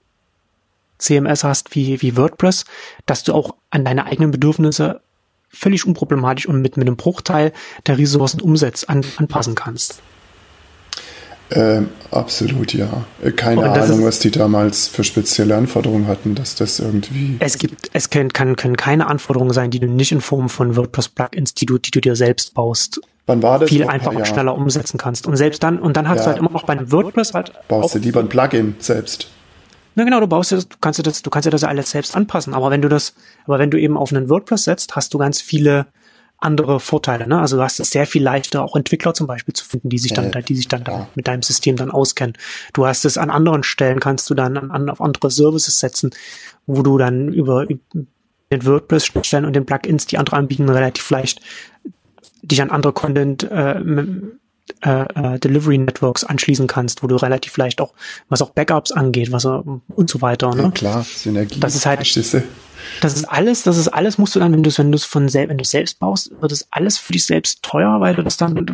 CMS hast wie, wie WordPress, dass du auch an deine eigenen Bedürfnisse völlig unproblematisch und mit, mit einem Bruchteil der Ressourcen umsetzt, an, anpassen kannst. Ähm, absolut, ja. Äh, Keine Ahnung, ist- was die damals für spezielle Anforderungen hatten, dass das irgendwie. Es gibt, es können, kann, können keine Anforderungen sein, die du nicht in Form von WordPress-Plugins, die du, die du dir selbst baust, Wann war das? viel einfacher und schneller umsetzen kannst. Und selbst dann, und dann hast Ja. du halt immer noch bei einem WordPress halt Baust du lieber ein Plugin selbst? Na genau, du baust das, du kannst dir das, du kannst dir das alles selbst anpassen. Aber wenn du das, aber wenn du eben auf einen WordPress setzt, hast du ganz viele andere Vorteile. Ne? Also du hast es sehr viel leichter, auch Entwickler zum Beispiel zu finden, die sich dann, Äh, die sich dann da ja. mit deinem System dann auskennen. Du hast es an anderen Stellen, kannst du dann an, an, auf andere Services setzen, wo du dann über den WordPress-Schnittstellen und den Plugins, die andere anbieten, relativ leicht dich an andere Content äh, äh, äh, Delivery Networks anschließen kannst, wo du relativ leicht auch, was auch Backups angeht, was und so weiter. Ja, Ne? klar, Synergie. Das ist halt- du? Das ist alles, das ist alles, musst du dann, wenn du es, wenn du es von selbst, wenn du es selbst baust, wird es alles für dich selbst teuer, weil du das dann,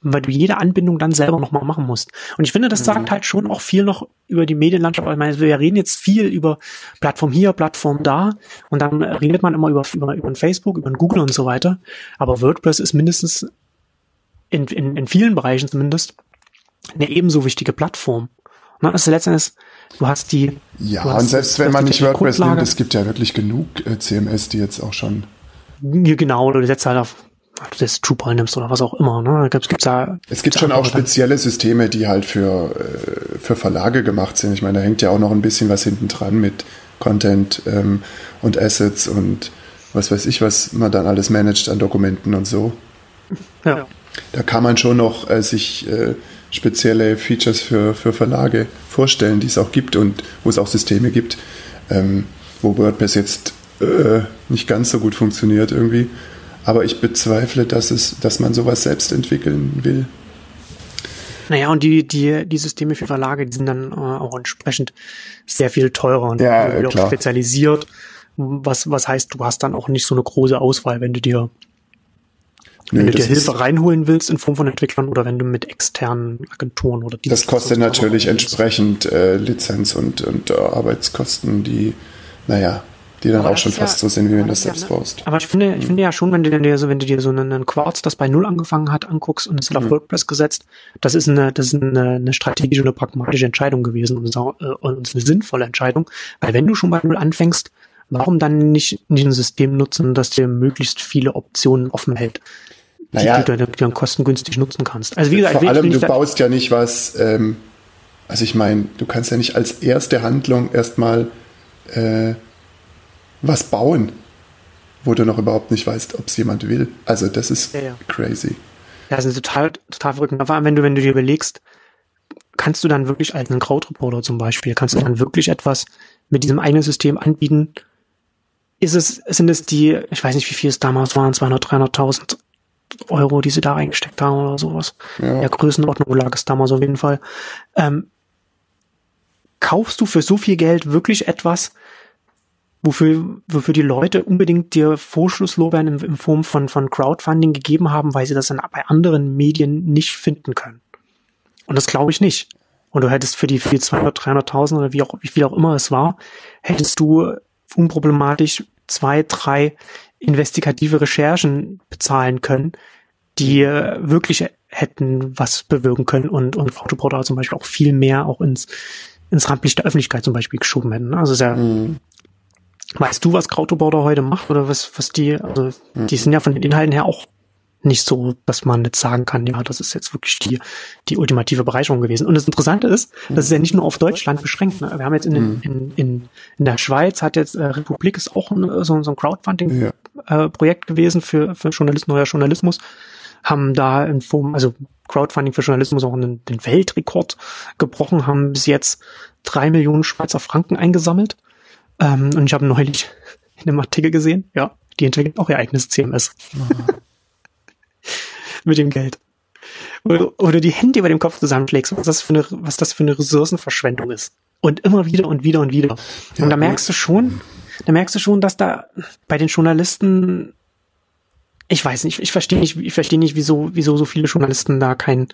weil du jede Anbindung dann selber nochmal machen musst. Und ich finde, das sagt halt schon auch viel noch über die Medienlandschaft. Ich meine, wir reden jetzt viel über Plattform hier, Plattform da und dann redet man immer über, über, über Facebook, über Google und so weiter. Aber WordPress ist mindestens in, in, in vielen Bereichen zumindest eine ebenso wichtige Plattform. Ne? Also letztendlich, du hast die. Ja, hast und selbst wenn man nicht WordPress Grundlage. nimmt, es gibt ja wirklich genug äh, CMS, die jetzt auch schon. Genau, oder du setzt halt auf, ob du das Drupal nimmst oder was auch immer, ne? Gibt's, gibt's da. Es gibt schon auch spezielle Systeme, die halt für, äh, für Verlage gemacht sind. Ich meine, da hängt ja auch noch ein bisschen was hinten dran mit Content ähm, und Assets und was weiß ich, was man dann alles managt an Dokumenten und so. Ja. Da kann man schon noch äh, sich äh, spezielle Features für, für Verlage vorstellen, die es auch gibt und wo es auch Systeme gibt, ähm, wo WordPress jetzt äh, nicht ganz so gut funktioniert irgendwie. Aber ich bezweifle, dass, es, dass man sowas selbst entwickeln will. Naja, und die, die, die Systeme für Verlage, die sind dann äh, auch entsprechend sehr viel teurer und Ja, spezialisiert. Was, was heißt, du hast dann auch nicht so eine große Auswahl, wenn du dir, Nö, wenn du dir Hilfe reinholen willst in Form von Entwicklern oder wenn du mit externen Agenturen oder Das kostet natürlich entsprechend äh, Lizenz und, und äh, Arbeitskosten, die, naja, die dann Aber auch schon ist ja- fast so sind, wie wenn du das selbst ja, ne? baust. Aber ich finde, ich finde ja schon, wenn du dir so, wenn du dir so einen, Quartz, das bei Null angefangen hat, anguckst und es Mhm. hat auf WordPress gesetzt, das ist eine, das ist eine, eine strategische und eine pragmatische Entscheidung gewesen und, so, äh, und eine sinnvolle Entscheidung. Weil wenn du schon bei Null anfängst, warum dann nicht, nicht ein System nutzen, das dir möglichst viele Optionen offen hält, die Naja. du dann, die du dann kostengünstig nutzen kannst? Also wie gesagt, Vor allem, du baust ja nicht was, ähm, also ich meine, du kannst ja nicht als erste Handlung erstmal äh, was bauen, wo du noch überhaupt nicht weißt, ob es jemand will. Also das ist Ja, ja. crazy. Ja, das ist total, total verrückt. Vor allem, wenn du, wenn du dir überlegst, kannst du dann wirklich als ein Krautreporter zum Beispiel, kannst du dann wirklich etwas mit diesem eigenen System anbieten? Ist es, sind es die, ich weiß nicht, wie viel es damals waren, 200, 300.000 Euro, die sie da reingesteckt haben oder sowas. Ja. Ja, Größenordnung lag es damals auf jeden Fall. Ähm, kaufst du für so viel Geld wirklich etwas, wofür, wofür die Leute unbedingt dir Vorschusslorbeeren in, in Form von, von Crowdfunding gegeben haben, weil sie das dann bei anderen Medien nicht finden können. Und das glaube ich nicht. Und du hättest für die, für die 200, 300.000 oder wie auch, wie viel auch immer es war, hättest du unproblematisch zwei, drei investigative Recherchen bezahlen können, die äh, wirklich hätten was bewirken können und, und Autoportal zum Beispiel auch viel mehr auch ins, ins Rampenlicht der Öffentlichkeit zum Beispiel geschoben hätten. Also ist ja, Weißt du, was Krautoborder heute macht oder was, was die, also die sind ja von den Inhalten her auch nicht so, dass man jetzt sagen kann, ja, das ist jetzt wirklich die, die ultimative Bereicherung gewesen. Und das Interessante ist, das ist ja nicht nur auf Deutschland beschränkt. Ne? Wir haben jetzt in, mhm. in, in, in der Schweiz hat jetzt äh, Republik ist auch ein, so, so ein Crowdfunding-Projekt ja. äh, gewesen für, für Journalisten, neuer Journalismus haben da in Form, also Crowdfunding für Journalismus auch einen, den Weltrekord gebrochen, haben bis jetzt drei Millionen Schweizer Franken eingesammelt. Ähm, und ich habe neulich in einem Artikel gesehen, ja, die entwickeln auch ihr eigenes CMS. Mit dem Geld. Oder, oder die Hände über dem Kopf zusammenschlägst, was das für eine, was das für eine Ressourcenverschwendung ist. Und immer wieder und wieder und wieder. Ja, und da merkst du schon, da merkst du schon, dass da bei den Journalisten ich weiß nicht, ich verstehe nicht, ich verstehe nicht, wieso, wieso so viele Journalisten da kein,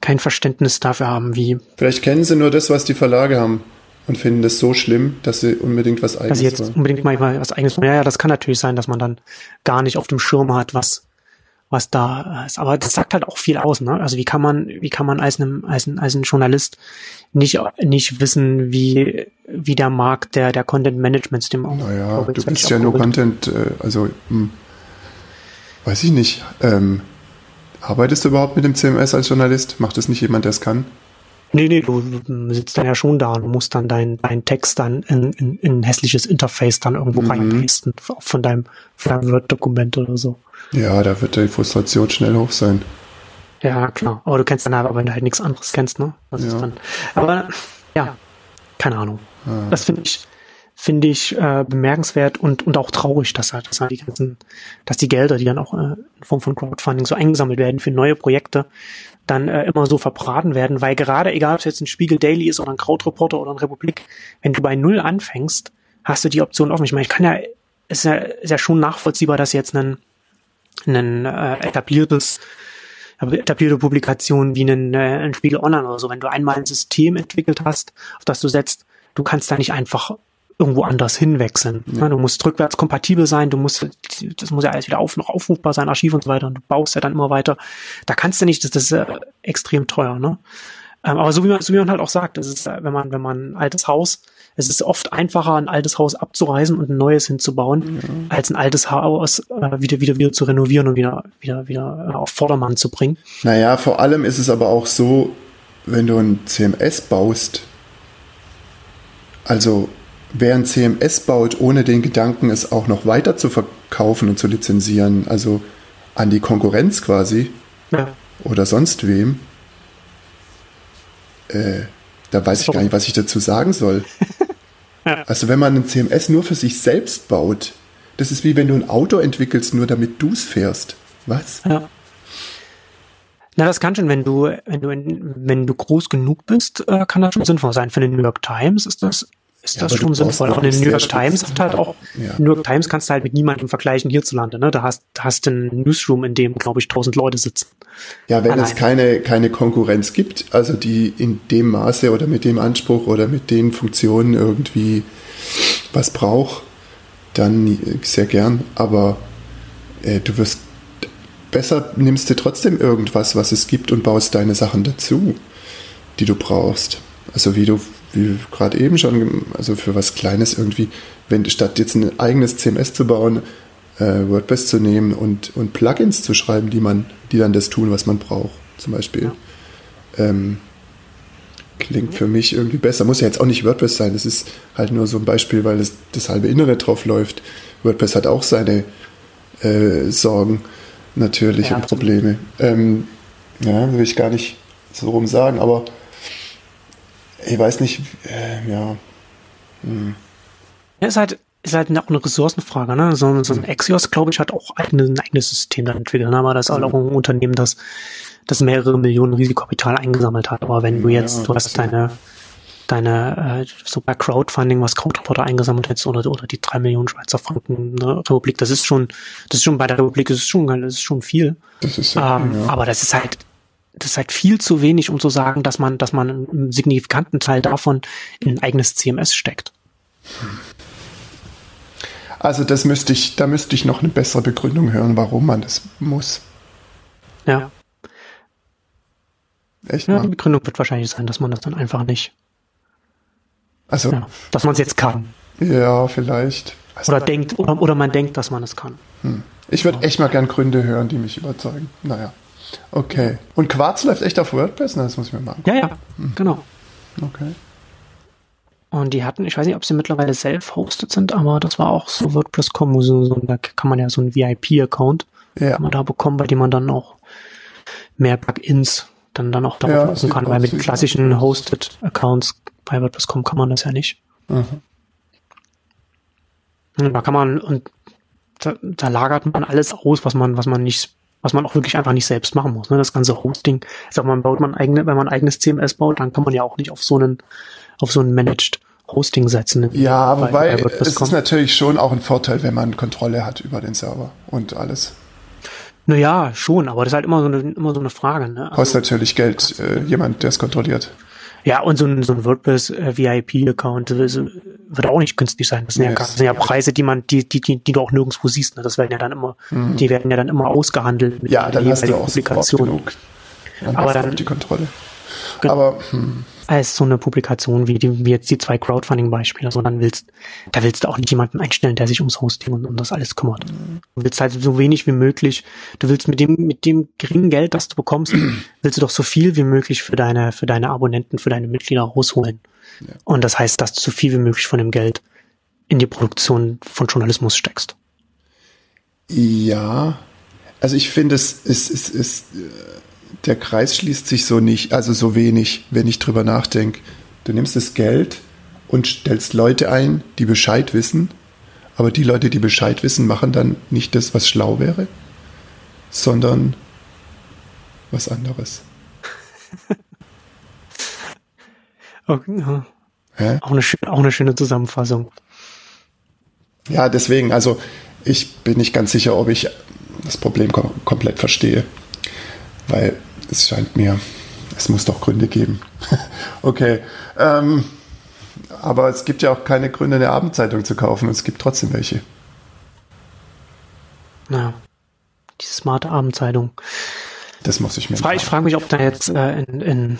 kein Verständnis dafür haben, wie. Vielleicht kennen sie nur das, was die Verlage haben und finden das so schlimm, dass sie unbedingt was eigenes Also jetzt wollen. unbedingt mal was eigenes Ja, ja, das kann natürlich sein, dass man dann gar nicht auf dem Schirm hat, was, was da ist. Aber das sagt halt auch viel aus, ne? Also wie kann man, wie kann man als einem, als ein, als ein Journalist nicht, nicht wissen, wie, wie der Markt der, der Content Management System. Naja, du bist ja nur Content, äh, also, hm weiß ich nicht, ähm, arbeitest du überhaupt mit dem CMS als Journalist? Macht das nicht jemand, der es kann? Nee, nee, du sitzt dann ja schon da und musst dann deinen dein Text dann in, in, in ein hässliches Interface dann irgendwo mhm. reinpasten von deinem, von deinem Word-Dokument oder so. Ja, da wird die Frustration schnell hoch sein. Ja, klar. Aber du kennst dann aber, wenn du halt nichts anderes kennst, ne? Das ja. Dann, aber ja, keine Ahnung. Ah. Das finde ich, finde ich äh, bemerkenswert und, und auch traurig, dass halt, dass halt die ganzen, dass die Gelder, die dann auch äh, in Form von Crowdfunding so eingesammelt werden für neue Projekte, dann äh, immer so verbraten werden, weil gerade, egal ob es jetzt ein Spiegel Daily ist oder ein Krautreporter oder ein Republik, wenn du bei Null anfängst, hast du die Option offen. Ich meine, ich kann ja, ist ja, ist ja schon nachvollziehbar, dass jetzt ein, ein äh, etabliertes etablierte Publikation wie ein, äh, ein Spiegel Online oder so, wenn du einmal ein System entwickelt hast, auf das du setzt, du kannst da nicht einfach irgendwo anders hinwechseln. Ja. Du musst rückwärts kompatibel sein, du musst, das muss ja alles wieder auf, noch aufrufbar sein, Archiv und so weiter, und du baust ja dann immer weiter. Da kannst du nicht, das, das ist äh, extrem teuer, ne? Ähm, aber so wie man, so wie man halt auch sagt, das ist, wenn man, wenn man ein altes Haus, es ist oft einfacher, ein altes Haus abzureißen und ein neues hinzubauen, ja. als ein altes Haus äh, wieder, wieder, wieder zu renovieren und wieder, wieder, wieder äh, auf Vordermann zu bringen. Naja, vor allem ist es aber auch so, wenn du ein CMS baust, also wer ein CMS baut, ohne den Gedanken, es auch noch weiter zu verkaufen und zu lizenzieren, also an die Konkurrenz quasi ja. oder sonst wem, äh, da weiß ich gar nicht, was ich dazu sagen soll. ja. Also wenn man ein CMS nur für sich selbst baut, das ist wie wenn du ein Auto entwickelst, nur damit du es fährst. Was? Ja. Na, das kann schon, wenn du, wenn du, wenn du groß genug bist, äh, kann das schon sinnvoll sein. Für den New York Times ist das ist das schon sinnvoll. Auch in den New York Times hat halt auch, ja. New York Times kannst du halt mit niemandem vergleichen hierzulande, ne? Da hast, hast du einen Newsroom, in dem, glaube ich, tausend Leute sitzen. Ja, wenn Allein. es keine, keine Konkurrenz gibt, also die in dem Maße oder mit dem Anspruch oder mit den Funktionen irgendwie was braucht, dann sehr gern, aber äh, du wirst besser nimmst du trotzdem irgendwas, was es gibt und baust deine Sachen dazu, die du brauchst. Also wie du wie gerade eben schon, also für was Kleines irgendwie, wenn statt jetzt ein eigenes CMS zu bauen, äh, WordPress zu nehmen und, und Plugins zu schreiben, die man, die dann das tun, was man braucht, zum Beispiel. Ja. Ähm, klingt für mich irgendwie besser. Muss ja jetzt auch nicht WordPress sein. Das ist halt nur so ein Beispiel, weil das, das halbe Internet drauf läuft. WordPress hat auch seine äh, Sorgen natürlich ja, und Probleme. Ähm, ja, will ich gar nicht so rum sagen, aber ich weiß nicht, äh, ja. Hm. Ja, ist halt, ist halt auch eine Ressourcenfrage, ne? So, so ein hm. Axios, glaube ich, hat auch ein, ein eigenes System dann entwickelt, ne? aber das ist halt auch ein Unternehmen, das, das mehrere Millionen Risikokapital eingesammelt hat. Aber wenn du jetzt, ja, du hast deine, deine, äh, so bei Crowdfunding, was Crowdreporter eingesammelt hättest, oder, oder die drei Millionen Schweizer Franken ne, Republik, das ist schon, das ist schon bei der Republik, das ist schon, das ist schon viel. Das ist ähm, ja. Aber das ist halt, das ist halt viel zu wenig, um zu sagen, dass man, dass man einen signifikanten Teil davon in ein eigenes CMS steckt. Also das müsste ich, da müsste ich noch eine bessere Begründung hören, warum man das muss. Ja. Echt? Ja, die Begründung wird wahrscheinlich sein, dass man das dann einfach nicht. Also. Ja, dass man es jetzt kann. Ja, vielleicht. Also Oder man- denkt, oder, oder man denkt, dass man es kann. Hm. Ich würde echt mal gern Gründe hören, die mich überzeugen. Naja. Okay. Und Quarz läuft echt auf WordPress? Na, das muss ich mir machen. Ja, ja, genau. Okay. Und die hatten, ich weiß nicht, ob sie mittlerweile self-hosted sind, aber das war auch so WordPress.com, so, so, da kann man ja so einen VIP-Account Ja. kann man da bekommen, bei dem man dann auch mehr Plugins dann, dann auch Ja, darauf nutzen sieht kann, weil mit klassischen Hosted-Accounts bei WordPress.com kann man das ja nicht. Mhm. Und da kann man, und da, da lagert man alles aus, was man, was man nicht, was man auch wirklich einfach nicht selbst machen muss. Ne? Das ganze Hosting, sag mal, baut man eigene, wenn man ein eigenes CMS baut, dann kann man ja auch nicht auf so einen, auf so einen Managed Hosting setzen. Ja, bei- wobei bei es ist natürlich schon auch ein Vorteil, wenn man Kontrolle hat über den Server und alles. Naja, schon, aber das ist halt immer so eine, immer so eine Frage. Ne? Also, Kostet natürlich Geld, äh, jemand, der es kontrolliert. Ja, und so ein, so ein WordPress äh, wird auch nicht günstig sein. Das sind, ja, Nee, gar- das- sind ja Preise, die man, die, die, die, die du auch nirgendwo siehst. Ne? Das werden ja dann immer, die werden ja dann immer ausgehandelt mit Mhm. Ja, der jeweiligen Publikation. Dann Aber dann- die Kontrolle. Aber hm, Als so eine Publikation wie, die, wie jetzt die zwei Crowdfunding-Beispiele, so dann willst, da willst du auch nicht jemanden einstellen, der sich ums Hosting und um das alles kümmert. Du willst halt so wenig wie möglich, du willst mit dem, mit dem geringen Geld, das du bekommst, willst du doch so viel wie möglich für deine, für deine Abonnenten, für deine Mitglieder rausholen. Ja. Und das heißt, dass du so viel wie möglich von dem Geld in die Produktion von Journalismus steckst. ja, also ich finde, es ist, es ist, äh, der Kreis schließt sich so nicht, also so wenig, wenn ich drüber nachdenke. Du nimmst das Geld und stellst Leute ein, die Bescheid wissen, aber die Leute, die Bescheid wissen, machen dann nicht das, was schlau wäre, sondern was anderes. Okay, ja. Auch eine, auch eine schöne Zusammenfassung. Ja, deswegen, also ich bin nicht ganz sicher, ob ich das Problem kom komplett verstehe, weil es scheint mir, es muss doch Gründe geben. okay, ähm, aber es gibt ja auch keine Gründe, eine Abendzeitung zu kaufen und es gibt trotzdem welche. Naja. Die smarte Abendzeitung. Das muss ich mir Fra- Ich frage mich, ob da jetzt äh, in, in,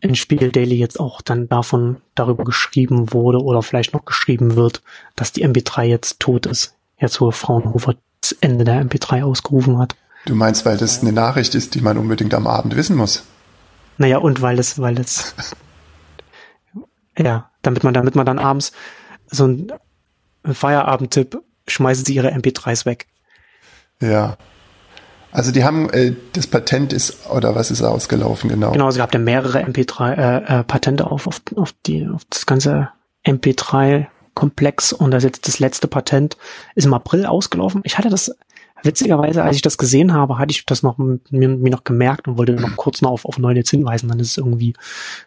in Spiegel Daily jetzt auch dann davon darüber geschrieben wurde oder vielleicht noch geschrieben wird, dass die MP3 jetzt tot ist. Jetzt wo Fraunhofer das Ende der MP3 ausgerufen hat. Du meinst, weil das eine Nachricht ist, die man unbedingt am Abend wissen muss. Naja, und weil es, weil es, ja, damit man, damit man dann abends so ein Feierabendtipp, schmeißen sie ihre MP3s weg. Ja. Also die haben, äh, das Patent ist, oder was ist ausgelaufen, genau. Genau, es gab ja mehrere MP3 äh, äh, Patente auf, auf, auf die auf das ganze MP3 Komplex und das jetzt das letzte Patent ist im April ausgelaufen. Ich hatte das witzigerweise, als ich das gesehen habe, hatte ich das noch mir, mir noch gemerkt und wollte noch kurz noch auf auf Neues hinweisen. Dann ist es irgendwie,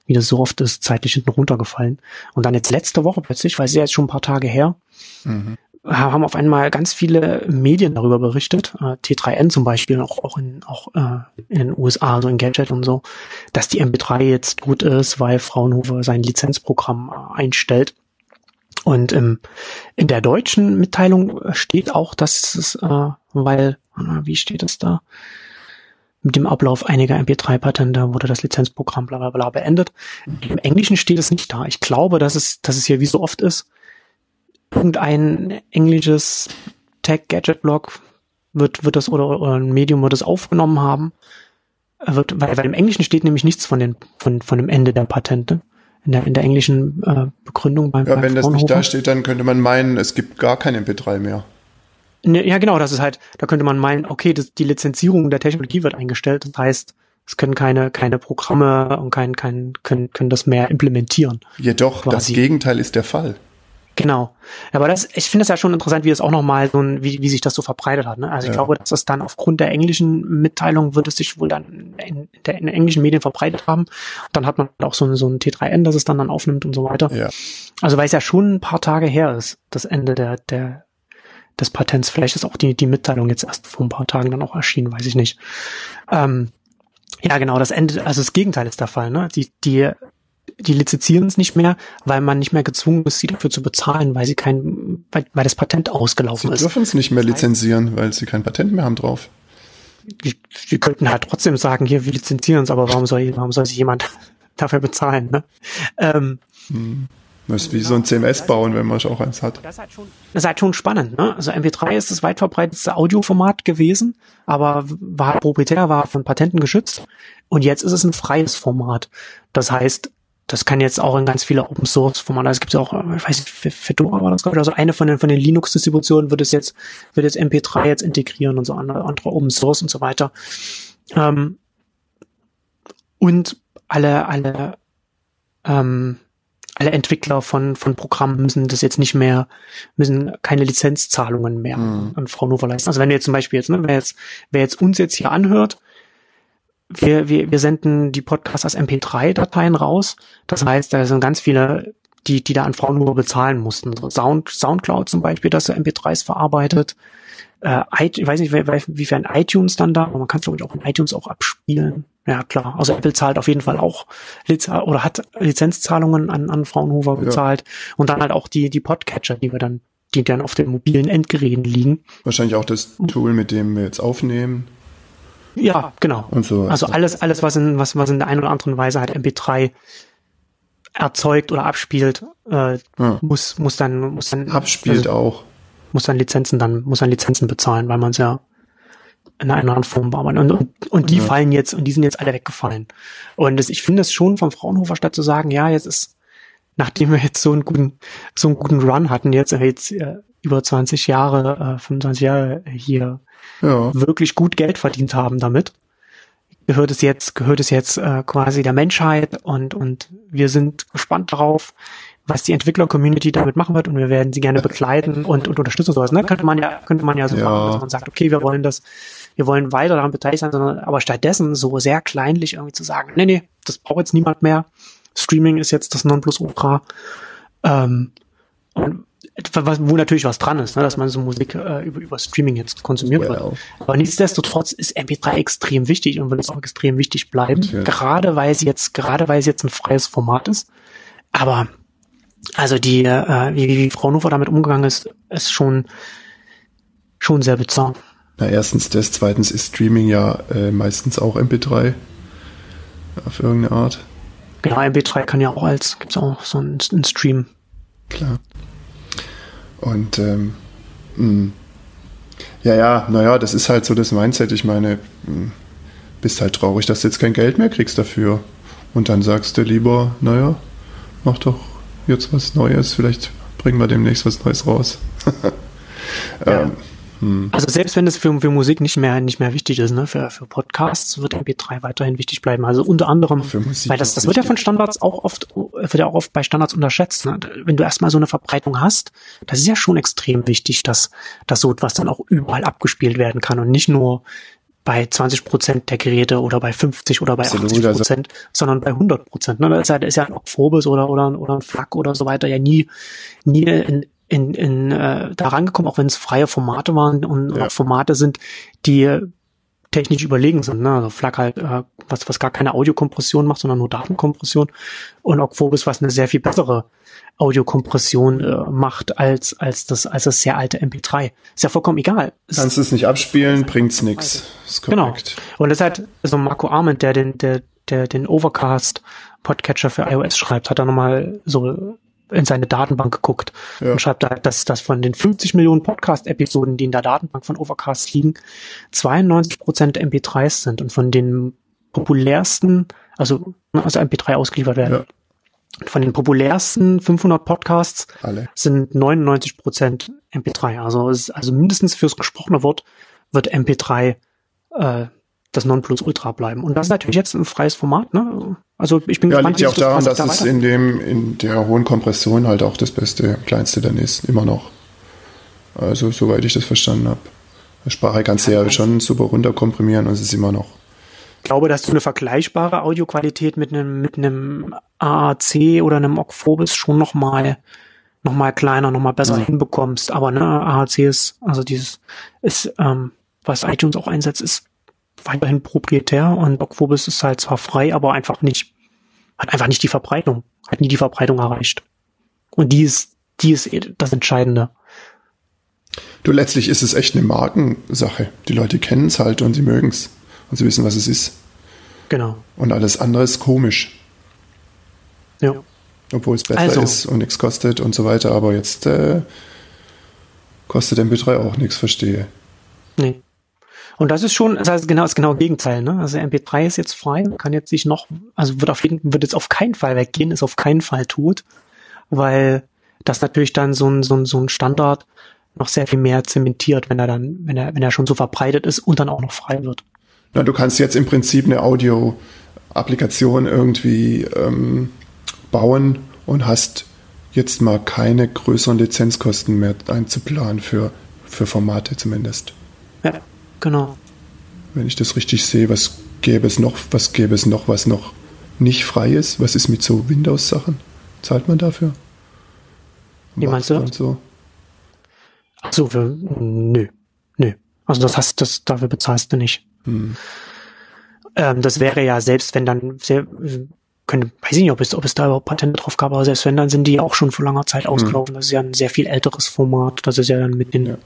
wie das so oft ist, zeitlich hinten runtergefallen. Und dann jetzt letzte Woche plötzlich, weil es ist ja jetzt schon ein paar Tage her, Mhm. haben auf einmal ganz viele Medien darüber berichtet, äh, T3N zum Beispiel, auch, auch, in, auch äh, in den USA, so in Gadget und so, dass die MP3 jetzt gut ist, weil Fraunhofer sein Lizenzprogramm äh, einstellt. Und ähm, in der deutschen Mitteilung steht auch, dass es, äh, weil, wie steht es da? Mit dem Ablauf einiger MP3-Patente wurde das Lizenzprogramm bla bla bla beendet. Im Englischen steht es nicht da. Ich glaube, dass es, dass es hier wie so oft ist, irgendein englisches Tech-Gadget-Blog wird, wird das oder, oder ein Medium wird das aufgenommen haben. Wird, weil, weil im Englischen steht nämlich nichts von, den, von, von dem Ende der Patente. In der, in der englischen äh, Begründung beim, Ja, beim wenn das nicht da steht, dann könnte man meinen, es gibt gar kein MP3 mehr. Ne, ja, genau, das ist halt, da könnte man meinen, okay, das, die Lizenzierung der Technologie wird eingestellt. Das heißt, es können keine, keine Programme und kein, kein, können, können das mehr implementieren. Jedoch, das Quasi. Gegenteil ist der Fall. Genau. Aber das, ich finde es ja schon interessant, wie es auch nochmal so ein, wie, wie sich das so verbreitet hat. Ne? Also ich Ja. glaube, dass es dann aufgrund der englischen Mitteilung wird es sich wohl dann in, der, in den englischen Medien verbreitet haben. Und dann hat man auch so, ein- so ein T3N, das es dann dann aufnimmt und so weiter. Ja. Also weil es ja schon ein paar Tage her ist, das Ende der, der, des Patents. Vielleicht ist auch die, die Mitteilung jetzt erst vor ein paar Tagen dann auch erschienen, weiß ich nicht. Ähm, ja, genau, das Ende, also das Gegenteil ist der Fall, ne? Die, die, die lizenzieren es nicht mehr, weil man nicht mehr gezwungen ist, sie dafür zu bezahlen, weil sie kein, weil, weil das Patent ausgelaufen Sie ist. dürfen es nicht mehr lizenzieren, weil sie kein Patent mehr haben drauf. Die, die könnten halt trotzdem sagen, hier, wir lizenzieren es, aber warum soll, warum soll sich jemand dafür bezahlen, ne? Ähm, Hm. Das ist wie so ein CMS bauen, wenn man auch eins hat. Das ist halt schon, das ist halt schon spannend. Ne? Also MP3 ist das weit verbreitetste Audioformat gewesen, aber war proprietär, war von Patenten geschützt. Und jetzt ist es ein freies Format. Das heißt, das kann jetzt auch in ganz viele Open Source Formate. Es gibt ja auch, ich weiß nicht, Fedora war das ich, also eine von den von den Linux Distributionen wird es jetzt wird jetzt MP3 jetzt integrieren und so andere, andere Open Source und so weiter. Ähm, und alle alle ähm, alle Entwickler von, von Programmen müssen das jetzt nicht mehr, müssen keine Lizenzzahlungen mehr mhm. an Fraunhofer leisten. Also wenn wir jetzt zum Beispiel jetzt, ne, wer jetzt, wer jetzt uns jetzt hier anhört, wir, wir, wir senden die Podcasts als MP3-Dateien raus. Das heißt, da sind ganz viele, die, die da an Fraunhofer bezahlen mussten. So Sound, Soundcloud zum Beispiel, das so MP3s verarbeitet. Äh, ich weiß nicht, wie viel ein iTunes dann da, aber man kann es glaube ich auch in iTunes auch abspielen. Ja, klar. Also Apple zahlt auf jeden Fall auch Liz oder hat Lizenzzahlungen an, an Fraunhofer bezahlt. Ja. Und dann halt auch die, die Podcatcher, die wir dann, die dann auf den mobilen Endgeräten liegen. Wahrscheinlich auch das Tool, mit dem wir jetzt aufnehmen. Ja, genau. Und so. Also alles, alles, was in, was, was in der einen oder anderen Weise halt MP3 erzeugt oder abspielt, äh, ja. muss, muss dann, muss dann. Abspielt also, auch. Muss dann Lizenzen dann, muss dann Lizenzen bezahlen, weil man es ja in einer anderen Form bearbeiten. Und, und, und die ja. fallen jetzt, und die sind jetzt alle weggefallen. Und das, ich finde es schon vom Fraunhofer Stadt zu sagen, ja, jetzt ist, nachdem wir jetzt so einen guten, so einen guten Run hatten, jetzt, jetzt äh, über 20 Jahre, äh, 25 Jahre hier ja. wirklich gut Geld verdient haben damit, gehört es jetzt, gehört es jetzt äh, quasi der Menschheit und, und wir sind gespannt darauf, was die Entwickler-Community damit machen wird und wir werden sie gerne begleiten und, und unterstützen sowas. Ne? Könnte man ja, könnte man ja so ja. machen, dass man sagt, okay, wir wollen das, wir wollen weiter daran beteiligt sein, sondern aber stattdessen so sehr kleinlich irgendwie zu sagen, nee, nee, das braucht jetzt niemand mehr. Streaming ist jetzt das Nonplusultra. Ähm, und wo natürlich was dran ist, ne, dass man so Musik äh, über, über Streaming jetzt konsumiert well. wird. Aber nichtsdestotrotz ist MP3 extrem wichtig und wird es auch extrem wichtig bleiben, natürlich. gerade weil sie jetzt, gerade weil es jetzt ein freies Format ist. Aber also die, äh, wie, wie Frau Nufer damit umgegangen ist, ist schon schon sehr bizarr. Na, erstens das, zweitens ist Streaming ja äh, meistens auch MP3 auf irgendeine Art. Genau, MP3 kann ja auch als, gibt's auch so einen, einen Stream. Klar. Und ähm, mh. Hm. ja, ja, naja, das ist halt so das Mindset. Ich meine, mh, hm, bist halt traurig, dass du jetzt kein Geld mehr kriegst dafür. Und dann sagst du lieber, naja, mach doch jetzt was Neues, vielleicht bringen wir demnächst was Neues raus. ja. ähm, hm. Also selbst wenn es für, für Musik nicht mehr nicht mehr wichtig ist, ne, für, für Podcasts wird MP3 weiterhin wichtig bleiben. Also unter anderem, weil das, das wird ja von Standards auch oft, wird ja auch oft bei Standards unterschätzt. Ne? Wenn du erstmal so eine Verbreitung hast, das ist ja schon extrem wichtig, dass, dass so etwas dann auch überall abgespielt werden kann und nicht nur bei 20 Prozent der Geräte oder bei 50% oder bei Absolut, 80 also Prozent, also sondern bei 100 Prozent. Ne? Da ist ja, da ist ja ein Phobos oder, oder, oder ein FLAC oder so weiter ja nie, nie in, in, in äh, da rangekommen, auch wenn es freie Formate waren und ja. auch Formate sind, die technisch überlegen sind. Ne? Also FLAC halt, äh, was, was gar keine Audiokompression macht, sondern nur Datenkompression. Und Ogphobis, was eine sehr viel bessere Audiokompression äh, macht als, als, das, als das sehr alte MP3. Ist ja vollkommen egal. Kannst du es nicht abspielen, bringt's nix. Ist genau. Und das ist halt so Marco Arment, der den, der, der den Overcast Podcatcher für iOS schreibt, hat er nochmal so in seine Datenbank geguckt ja. und schreibt da, dass, dass von den 50 Millionen Podcast-Episoden, die in der Datenbank von Overcast liegen, 92 Prozent MP3s sind und von den populärsten, also, also MP3 ausgeliefert werden. Ja. Von den populärsten 500 Podcasts Alle. sind 99 Prozent MP3. Also, also mindestens fürs gesprochene Wort wird MP3 äh, das Nonplusultra bleiben. Und das ist natürlich jetzt ein freies Format. Ne? Also ich bin ja, gespannt. Liegt ja auch daran, dass da es in dem in der hohen Kompression halt auch das beste, kleinste dann ist, immer noch. Also soweit ich das verstanden habe. Sprache kannst du ja schon super runterkomprimieren und es ist immer noch. Ich glaube, dass du eine vergleichbare Audioqualität mit einem mit einem AAC oder einem Ogphobis schon noch mal noch mal kleiner, noch mal besser ja. hinbekommst. Aber ne, AAC ist also dieses ist ähm, was iTunes auch einsetzt, ist weiterhin proprietär und Ogphobis ist halt zwar frei, aber einfach nicht, hat einfach nicht die Verbreitung, hat nie die Verbreitung erreicht. Und die ist, die ist eh das Entscheidende. Du, letztlich ist es echt eine Markensache. Die Leute kennen es halt und sie mögen es. Und sie wissen, was es ist. Genau. Und alles andere ist komisch. Ja. Obwohl es besser Also. ist und nichts kostet und so weiter. Aber jetzt äh, kostet MP3 auch nichts, verstehe. Nee. Und das ist schon, das heißt genau das genaue Gegenteil, ne? Also MP3 ist jetzt frei, kann jetzt sich noch, also wird auf jeden wird jetzt auf keinen Fall weggehen, ist auf keinen Fall tot, weil das natürlich dann so ein, so ein, so ein Standard noch sehr viel mehr zementiert, wenn er dann, wenn er, wenn er schon so verbreitet ist und dann auch noch frei wird. Na, du kannst jetzt im Prinzip eine Audio-Applikation irgendwie ähm, bauen und hast jetzt mal keine größeren Lizenzkosten mehr einzuplanen für, für Formate zumindest. Ja, genau. Wenn ich das richtig sehe, was gäbe es noch, was gäbe es noch, was noch nicht frei ist? Was ist mit so Windows-Sachen? Zahlt man dafür? Wie meinst du das? So? Ach so, für, nö, nö. Also das heißt, das, dafür bezahlst du nicht. Hm. Ähm, das wäre ja selbst, wenn dann sehr, könnte, weiß ich nicht, ob es, ob es da überhaupt Patente drauf gab, aber selbst wenn, dann sind die auch schon vor langer Zeit ausgelaufen. Das ist ja ein sehr viel älteres Format. Das ist ja dann mit den, Ja.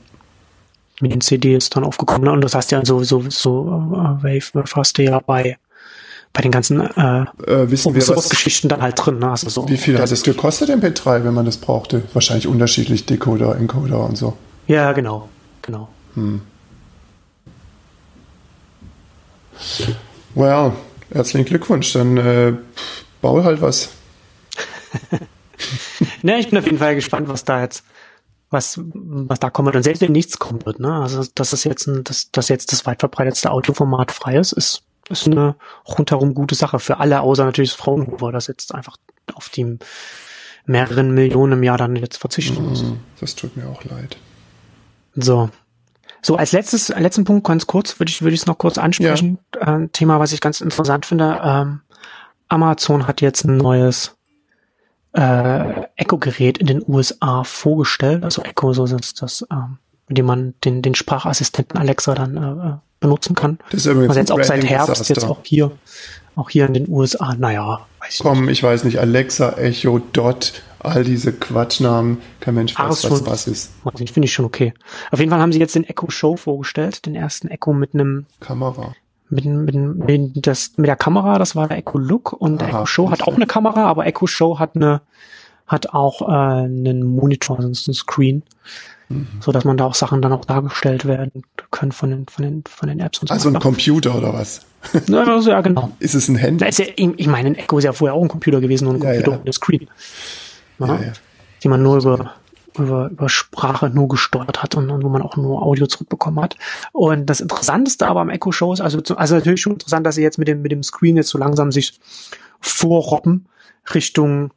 mit den CDs dann aufgekommen. ne? Und das heißt ja sowieso, so, äh, Wave hast du ja bei, bei den ganzen, äh, Äh, wissen wir, was, Geschichten dann halt drin, ne? Also so. wie viel hat es gekostet, MP3, wenn man das brauchte? Wahrscheinlich unterschiedlich, Decoder, Encoder und so. Ja, genau, genau. Well, herzlichen Glückwunsch. Dann äh, bau halt was. Ne, ich bin auf jeden Fall gespannt, was da jetzt, was, was da kommt. Und selbst wenn nichts kommen wird, ne, also, dass es jetzt ein, dass, dass jetzt das weit verbreitetste Audioformat frei ist, ist, ist eine rundherum gute Sache für alle, außer natürlich das Fraunhofer, das jetzt einfach auf die mehreren Millionen im Jahr dann jetzt verzichten muss. Hm, Das tut mir auch leid. So. So, als letztes, letzten Punkt ganz kurz, würde ich, würde ich es noch kurz ansprechen. Äh, Ein Thema, was ich ganz interessant finde. Ähm, Amazon hat jetzt ein neues äh, Echo-Gerät in den USA vorgestellt. Also Echo, so das, das ähm, mit dem man den, den Sprachassistenten Alexa dann äh, äh, benutzen kann. Das ist übrigens Also jetzt auch seit Herbst, jetzt auch hier, auch hier in den USA. Naja, weiß ich nicht. Komm, ich weiß nicht, Alexa, Echo, Dot, all diese Quatschnamen. Kein Mensch weiß, was schon- was ist. Weiß nicht, Finde ich schon okay. Auf jeden Fall haben sie jetzt den Echo Show vorgestellt, den ersten Echo mit einem Kamera. mit, mit, mit, das, mit der Kamera, das war der Echo Look und der Aha, Echo Show hat auch eine Kamera, aber Echo Show hat eine hat auch äh, einen Monitor, sonst ein Screen, Mhm. so dass man da auch Sachen dann auch dargestellt werden können von den von den von den Apps und so. Also ein. Computer oder was? Ja, ja, genau. Ist es ein Handy? ja, ich meine, ein Echo ist ja vorher auch ein Computer gewesen und ein Ja, Computer ja. ohne Screen, die man nur über über, über Sprache nur gesteuert hat und, und wo man auch nur Audio zurückbekommen hat. Und das Interessanteste aber am Echo Show ist, also, also natürlich schon interessant, dass sie jetzt mit dem, mit dem Screen jetzt so langsam sich vorrobben Richtung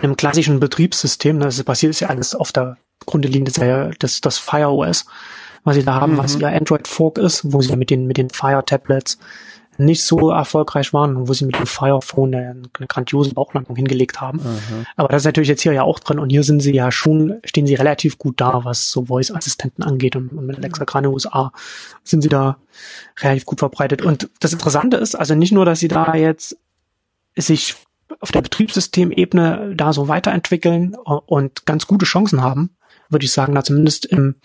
einem klassischen Betriebssystem. Das basiert ist ja alles auf der Grunde liegend ist ja das, das Fire OS, was sie da haben, was ja Android Fork ist, wo sie ja mit den, mit den Fire Tablets nicht so erfolgreich waren und wo sie mit dem Fire Phone eine grandiose Bauchlandung hingelegt haben. Aber das ist natürlich jetzt hier ja auch drin und hier sind sie ja schon, stehen sie relativ gut da, was so Voice-Assistenten angeht und, und mit Alexa gerade in den USA sind sie da relativ gut verbreitet. Und das Interessante ist also nicht nur, dass sie da jetzt sich auf der Betriebssystemebene da so weiterentwickeln und ganz gute Chancen haben, würde ich sagen, da zumindest im,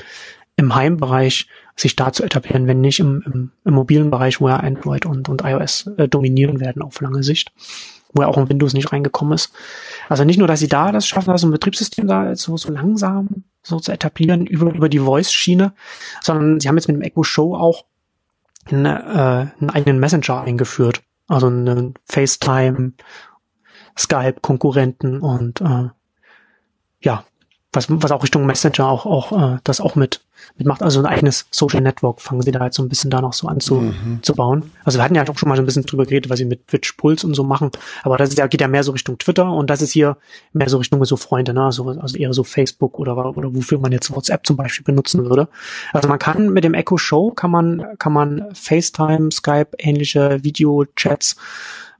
im Heimbereich sich da zu etablieren, wenn nicht im, im, im mobilen Bereich, wo ja Android und, und iOS äh, dominieren werden auf lange Sicht, wo ja auch ein Windows nicht reingekommen ist. Also nicht nur, dass sie da das schaffen, also ein Betriebssystem da so, so langsam so zu etablieren über, über die Voice-Schiene, sondern sie haben jetzt mit dem Echo Show auch eine, äh, einen eigenen Messenger eingeführt. Also einen FaceTime, Skype-Konkurrenten und äh, ja, was, was auch Richtung Messenger auch, auch äh, das auch mit mitmacht. Also ein eigenes Social Network fangen sie da jetzt so ein bisschen da noch so an zu, Mhm. zu bauen. Also wir hatten ja auch schon mal so ein bisschen drüber geredet, was sie mit Twitch Puls und so machen. Aber das ist ja, geht ja mehr so Richtung Twitter und das ist hier mehr so Richtung so Freunde, ne? Also, also eher so Facebook oder, oder wofür man jetzt WhatsApp zum Beispiel benutzen würde. Also man kann mit dem Echo Show kann man, kann man FaceTime, Skype, ähnliche Video-Chats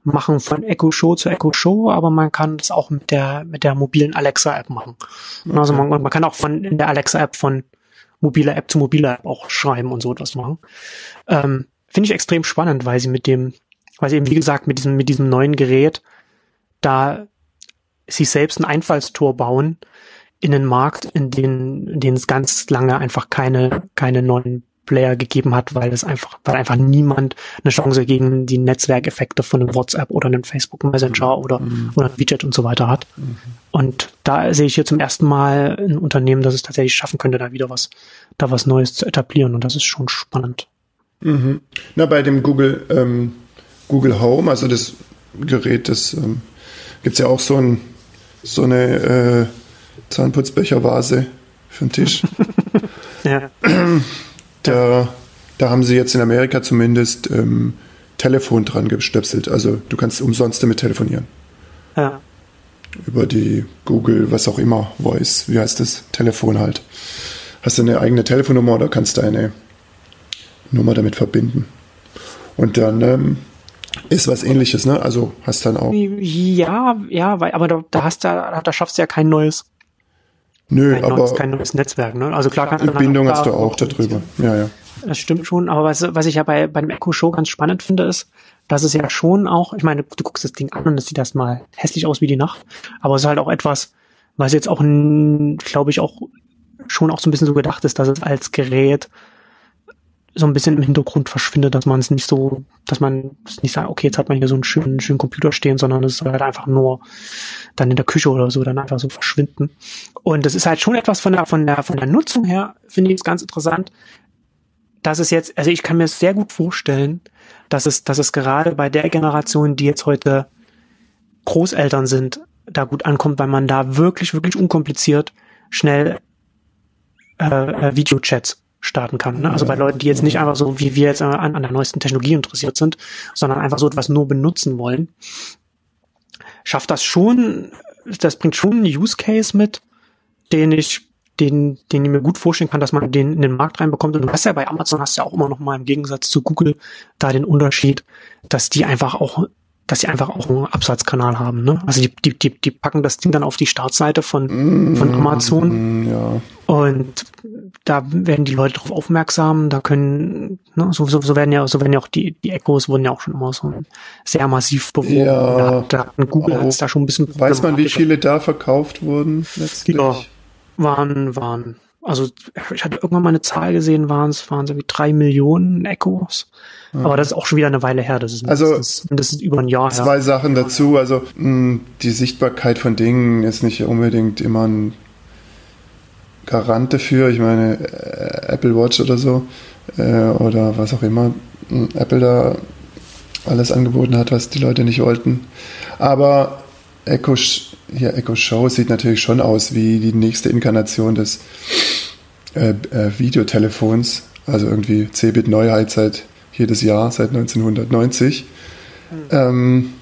machen von Echo Show zu Echo Show, aber man kann das auch mit der, mit der mobilen Alexa App machen. Also man, man kann auch von, in der Alexa App von mobiler App zu mobiler App auch schreiben und so etwas machen. Ähm, Finde ich extrem spannend, weil sie mit dem, weil sie eben, wie gesagt, mit diesem, mit diesem neuen Gerät da sich selbst ein Einfallstor bauen in den Markt, in den, in den es ganz lange einfach keine, keine neuen Player gegeben hat, weil es einfach, weil einfach niemand eine Chance gegen die Netzwerkeffekte von einem WhatsApp oder einem Facebook Messenger mhm. oder, mhm. oder WeChat und so weiter hat. Mhm. Und da sehe ich hier zum ersten Mal ein Unternehmen, das es tatsächlich schaffen könnte, da wieder was, da was Neues zu etablieren. Und das ist schon spannend. Mhm. Na, bei dem Google, ähm, Google Home, also das Gerät, das ähm, gibt es ja auch so, ein, so eine äh, Zahnputzbechervase für den Tisch. ja. Da, da haben sie jetzt in Amerika zumindest ähm, Telefon dran gestöpselt. Also du kannst umsonst damit telefonieren. Ja. Über die Google, was auch immer, Voice, wie heißt das? Telefon halt. Hast du eine eigene Telefonnummer oder kannst deine Nummer damit verbinden. Und dann ähm, ist was ähnliches, ne? Also hast dann auch. Ja, ja, weil, aber da, da hast du, da schaffst du ja kein neues. Nö, kein aber. Neues, kein neues Netzwerk, ne? Also klar kannst du. Bindung hast du auch darüber. Ja, ja. Das stimmt schon, aber was, was ich ja bei, bei dem Echo Show ganz spannend finde, ist, dass es ja schon auch, ich meine, du guckst das Ding an und es sieht erstmal hässlich aus wie die Nacht, aber es ist halt auch etwas, was jetzt auch, glaube ich, auch schon auch so ein bisschen so gedacht ist, dass es als Gerät so ein bisschen im Hintergrund verschwindet, dass man es nicht so, dass man es nicht sagt, okay, jetzt hat man hier so einen schönen, schönen Computer stehen, sondern es soll halt einfach nur dann in der Küche oder so dann einfach so verschwinden. Und das ist halt schon etwas von der, von der, von der Nutzung her, finde ich es ganz interessant, dass es jetzt, also ich kann mir sehr gut vorstellen, dass es, dass es gerade bei der Generation, die jetzt heute Großeltern sind, da gut ankommt, weil man da wirklich, wirklich unkompliziert schnell äh, äh Videochats starten kann. Ne? Also bei Leuten, die jetzt nicht einfach so wie wir jetzt an, an der neuesten Technologie interessiert sind, sondern einfach so etwas nur benutzen wollen, schafft das schon, das bringt schon einen Use Case mit, den ich den, den ich mir gut vorstellen kann, dass man den in den Markt reinbekommt. Und du hast ja bei Amazon hast ja auch immer noch mal im Gegensatz zu Google da den Unterschied, dass die einfach auch dass sie einfach auch einen Absatzkanal haben. Ne? Also die, die, die, die packen das Ding dann auf die Startseite von, von Amazon. Ja. Und da werden die Leute darauf aufmerksam, da können, ne, so, so, so werden ja, so werden ja auch die, die Echos wurden ja auch schon immer so sehr massiv beworben. Ja, da, da hat Google hat's da schon ein bisschen Weiß man, wie viele da verkauft wurden letztlich? Ja, waren, waren also ich hatte irgendwann mal eine Zahl gesehen, waren es waren es irgendwie drei Millionen Echos. Ja. Aber das ist auch schon wieder eine Weile her. Das ist also das ist über ein Jahr zwei her. Zwei Sachen dazu. Also mh, die Sichtbarkeit von Dingen ist nicht unbedingt immer ein Garant dafür. Ich meine äh, Apple Watch oder so äh, oder was auch immer mh, Apple da alles angeboten hat, was die Leute nicht wollten. Aber Echo, hier Echo Show sieht natürlich schon aus wie die nächste Inkarnation des äh, äh, Videotelefons. Also irgendwie Cebit Neuheit seit jedes Jahr, seit 1990. Mhm. Ähm,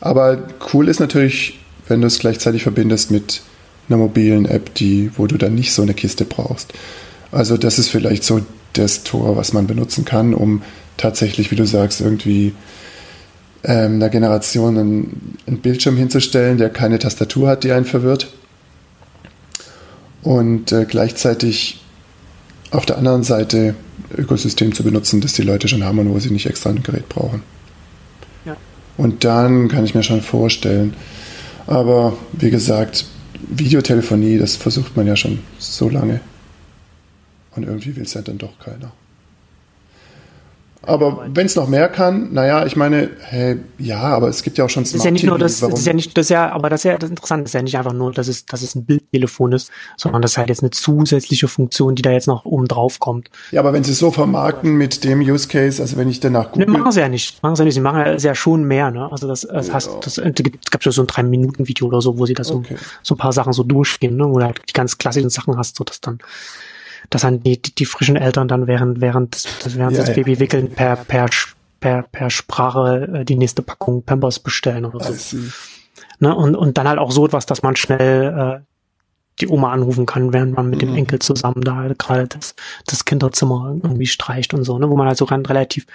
aber cool ist natürlich, wenn du es gleichzeitig verbindest mit einer mobilen App, die, wo du dann nicht so eine Kiste brauchst. Also das ist vielleicht so das Tor, was man benutzen kann, um tatsächlich, wie du sagst, irgendwie ähm, einer Generation einen, einen, Bildschirm hinzustellen, der keine Tastatur hat, die einen verwirrt. Und äh, gleichzeitig auf der anderen Seite Ökosystem zu benutzen, das die Leute schon haben und wo sie nicht extra ein Gerät brauchen. Ja. Und dann kann ich mir schon vorstellen. Aber wie gesagt, Videotelefonie, das versucht man ja schon so lange. Und irgendwie will es ja dann doch keiner. Aber wenn es noch mehr kann, naja, ich meine, hey, ja, aber es gibt ja auch schon Smart Das ist ja nicht nur das, das ist ja nicht, das ist ja, aber das ist ja das Interessante, das ist ja nicht einfach nur, dass es, dass es ein Bildtelefon ist, sondern das ist halt jetzt eine zusätzliche Funktion, die da jetzt noch oben drauf kommt. Ja, aber wenn sie es so vermarkten mit dem Use Case, also wenn ich danach gucke. Ne, machen sie ja nicht, machen sie ja nicht, sie machen ja, ja schon mehr, ne? Also das, das ja. heißt, das, es gab so ein drei Minuten Video oder so, wo sie das okay. so, so ein paar Sachen so durchgehen, ne? Wo du halt die ganz klassischen Sachen hast, so dass dann dass dann die, die, die frischen Eltern dann während, während, das, während ja, das Baby wickeln per, per, per, per Sprache äh, die nächste Packung Pampers bestellen oder so. Ne? Und, und dann halt auch so etwas, dass man schnell äh, die Oma anrufen kann, während man mit mhm. dem Enkel zusammen da gerade das, das Kinderzimmer irgendwie streicht und so, ne? wo man halt so rein relativ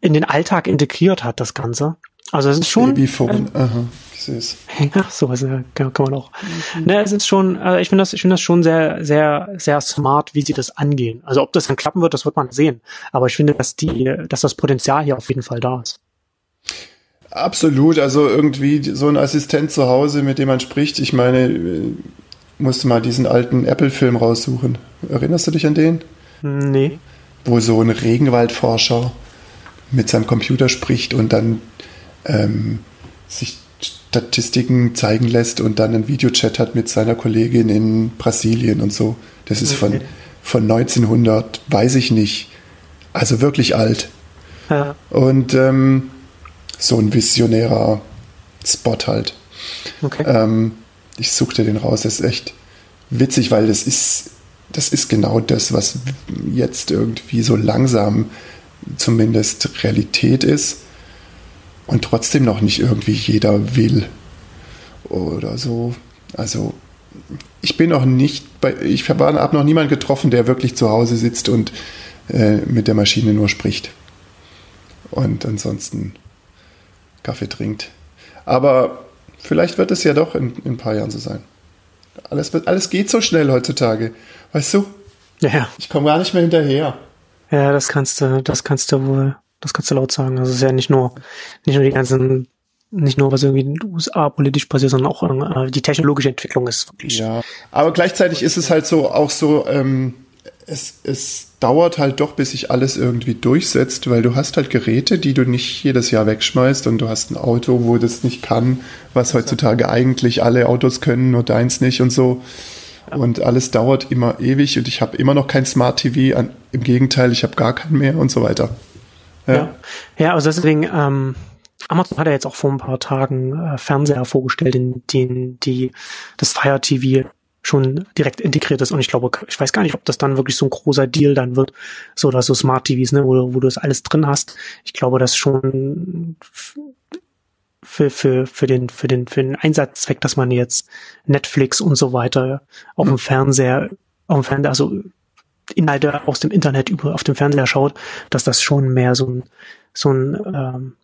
in den Alltag integriert hat, das Ganze. Also es ist schon. Babyphone, äh, aha süß. Ja, sowas kann, kann man auch. Mhm. Ne, es ist schon, äh, ich finde das, ich finde das schon sehr, sehr, sehr smart, wie sie das angehen. Also ob das dann klappen wird, das wird man sehen. Aber ich finde, dass die, dass das Potenzial hier auf jeden Fall da ist. Absolut, also irgendwie so ein Assistent zu Hause, mit dem man spricht. Ich meine, äh, musste mal diesen alten Apple-Film raussuchen. Erinnerst du dich an den? Nee. wo so ein Regenwaldforscher mit seinem Computer spricht und dann ähm, sich Statistiken zeigen lässt und dann einen Videochat hat mit seiner Kollegin in Brasilien und so. Das ist von, von 1900, weiß ich nicht. Also wirklich alt. Ja. Und ähm, so ein visionärer Spot halt. Okay. Ähm, ich suchte den raus, das ist echt witzig, weil das ist, das ist genau das, was jetzt irgendwie so langsam zumindest Realität ist und trotzdem noch nicht irgendwie jeder will oder so. Also ich bin noch nicht bei, ich habe noch niemanden getroffen, der wirklich zu Hause sitzt und äh, mit der Maschine nur spricht und ansonsten Kaffee trinkt. Aber vielleicht wird es ja doch in, in ein paar Jahren so sein. Alles, wird, alles geht so schnell heutzutage. Weißt du? Ja, Ich komme gar nicht mehr hinterher. ja, das kannst du, das kannst du wohl, das kannst du laut sagen. Das ist ja nicht nur, nicht nur die ganzen, nicht nur was irgendwie in den USA politisch passiert, sondern auch äh, die technologische Entwicklung ist wirklich. Ja, aber gleichzeitig ist es halt so, auch so, ähm, es, es dauert halt doch, bis sich alles irgendwie durchsetzt, weil du hast halt Geräte, die du nicht jedes Jahr wegschmeißt und du hast ein Auto, wo das nicht kann, was heutzutage eigentlich alle Autos können, nur deins nicht und so. Und alles dauert immer ewig und ich habe immer noch kein Smart TV, an, im Gegenteil, ich habe gar keinen mehr und so weiter. Ja, ja also deswegen, ähm, Amazon hat ja jetzt auch vor ein paar Tagen äh, Fernseher vorgestellt, in denen die das Fire TV schon direkt integriert ist. Und ich glaube, ich weiß gar nicht, ob das dann wirklich so ein großer Deal dann wird, so oder so Smart TVs, ne, wo, du- wo du das alles drin hast. Ich glaube, das schon für, für, für den, für den, für den Einsatzzweck, dass man jetzt Netflix und so weiter auf dem Fernseher, auf dem Fernseher, also Inhalte aus dem Internet über auf dem Fernseher schaut, dass das schon mehr so ein so ein ähm,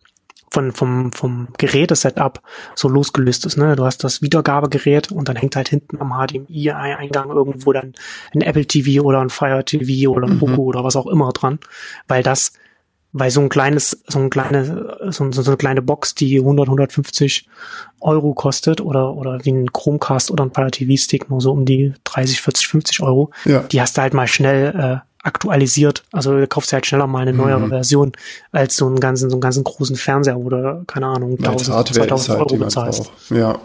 von vom vom Gerätesetup so losgelöst ist. Ne? Du hast das Wiedergabegerät und dann hängt halt hinten am HDMI-Eingang irgendwo dann ein Apple TV oder ein Fire TV oder ein Roku oder was auch immer dran, weil das weil so ein kleines, so ein kleine, so, so so eine kleine Box, die 100, 150 Euro kostet oder, oder wie ein Chromecast oder ein Fire TV Stick nur so um die 30, 40, 50 Euro, Ja. die hast du halt mal schnell äh, aktualisiert. Also du kaufst dir halt schneller mal eine neuere Version als so einen ganzen, so einen ganzen großen Fernseher, wo du, keine Ahnung, Als 1000, Hardware ist 2000 halt, Euro bezahlst. Ja.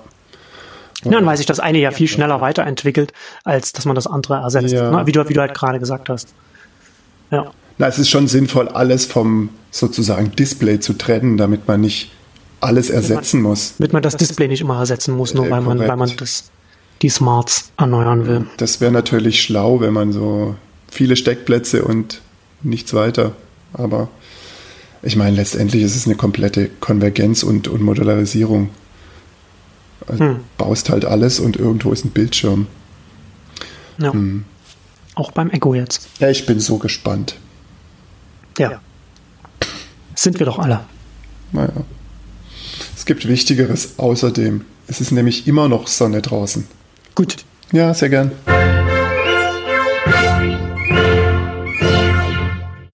Ja, dann weiß ich, dass eine ja viel schneller weiterentwickelt, als dass man das andere ersetzt. Ja. Ne? Wie, du, wie du halt gerade gesagt hast. Ja. Na, es ist schon sinnvoll, alles vom sozusagen Display zu trennen, damit man nicht alles ersetzen muss. Damit man das Display nicht immer ersetzen muss, nur Äh, weil man, weil man das, die Smarts erneuern will. Das wäre natürlich schlau, wenn man so viele Steckplätze und nichts weiter. Aber ich meine, letztendlich ist es eine komplette Konvergenz und, und Modularisierung. Also Hm. Baust halt alles und irgendwo ist ein Bildschirm. Ja. Hm. Auch beim Echo jetzt. Ja, ich bin so gespannt. Ja. Sind wir doch alle. Naja. Es gibt Wichtigeres außerdem. Es ist nämlich immer noch Sonne draußen. Gut. Ja, sehr gern.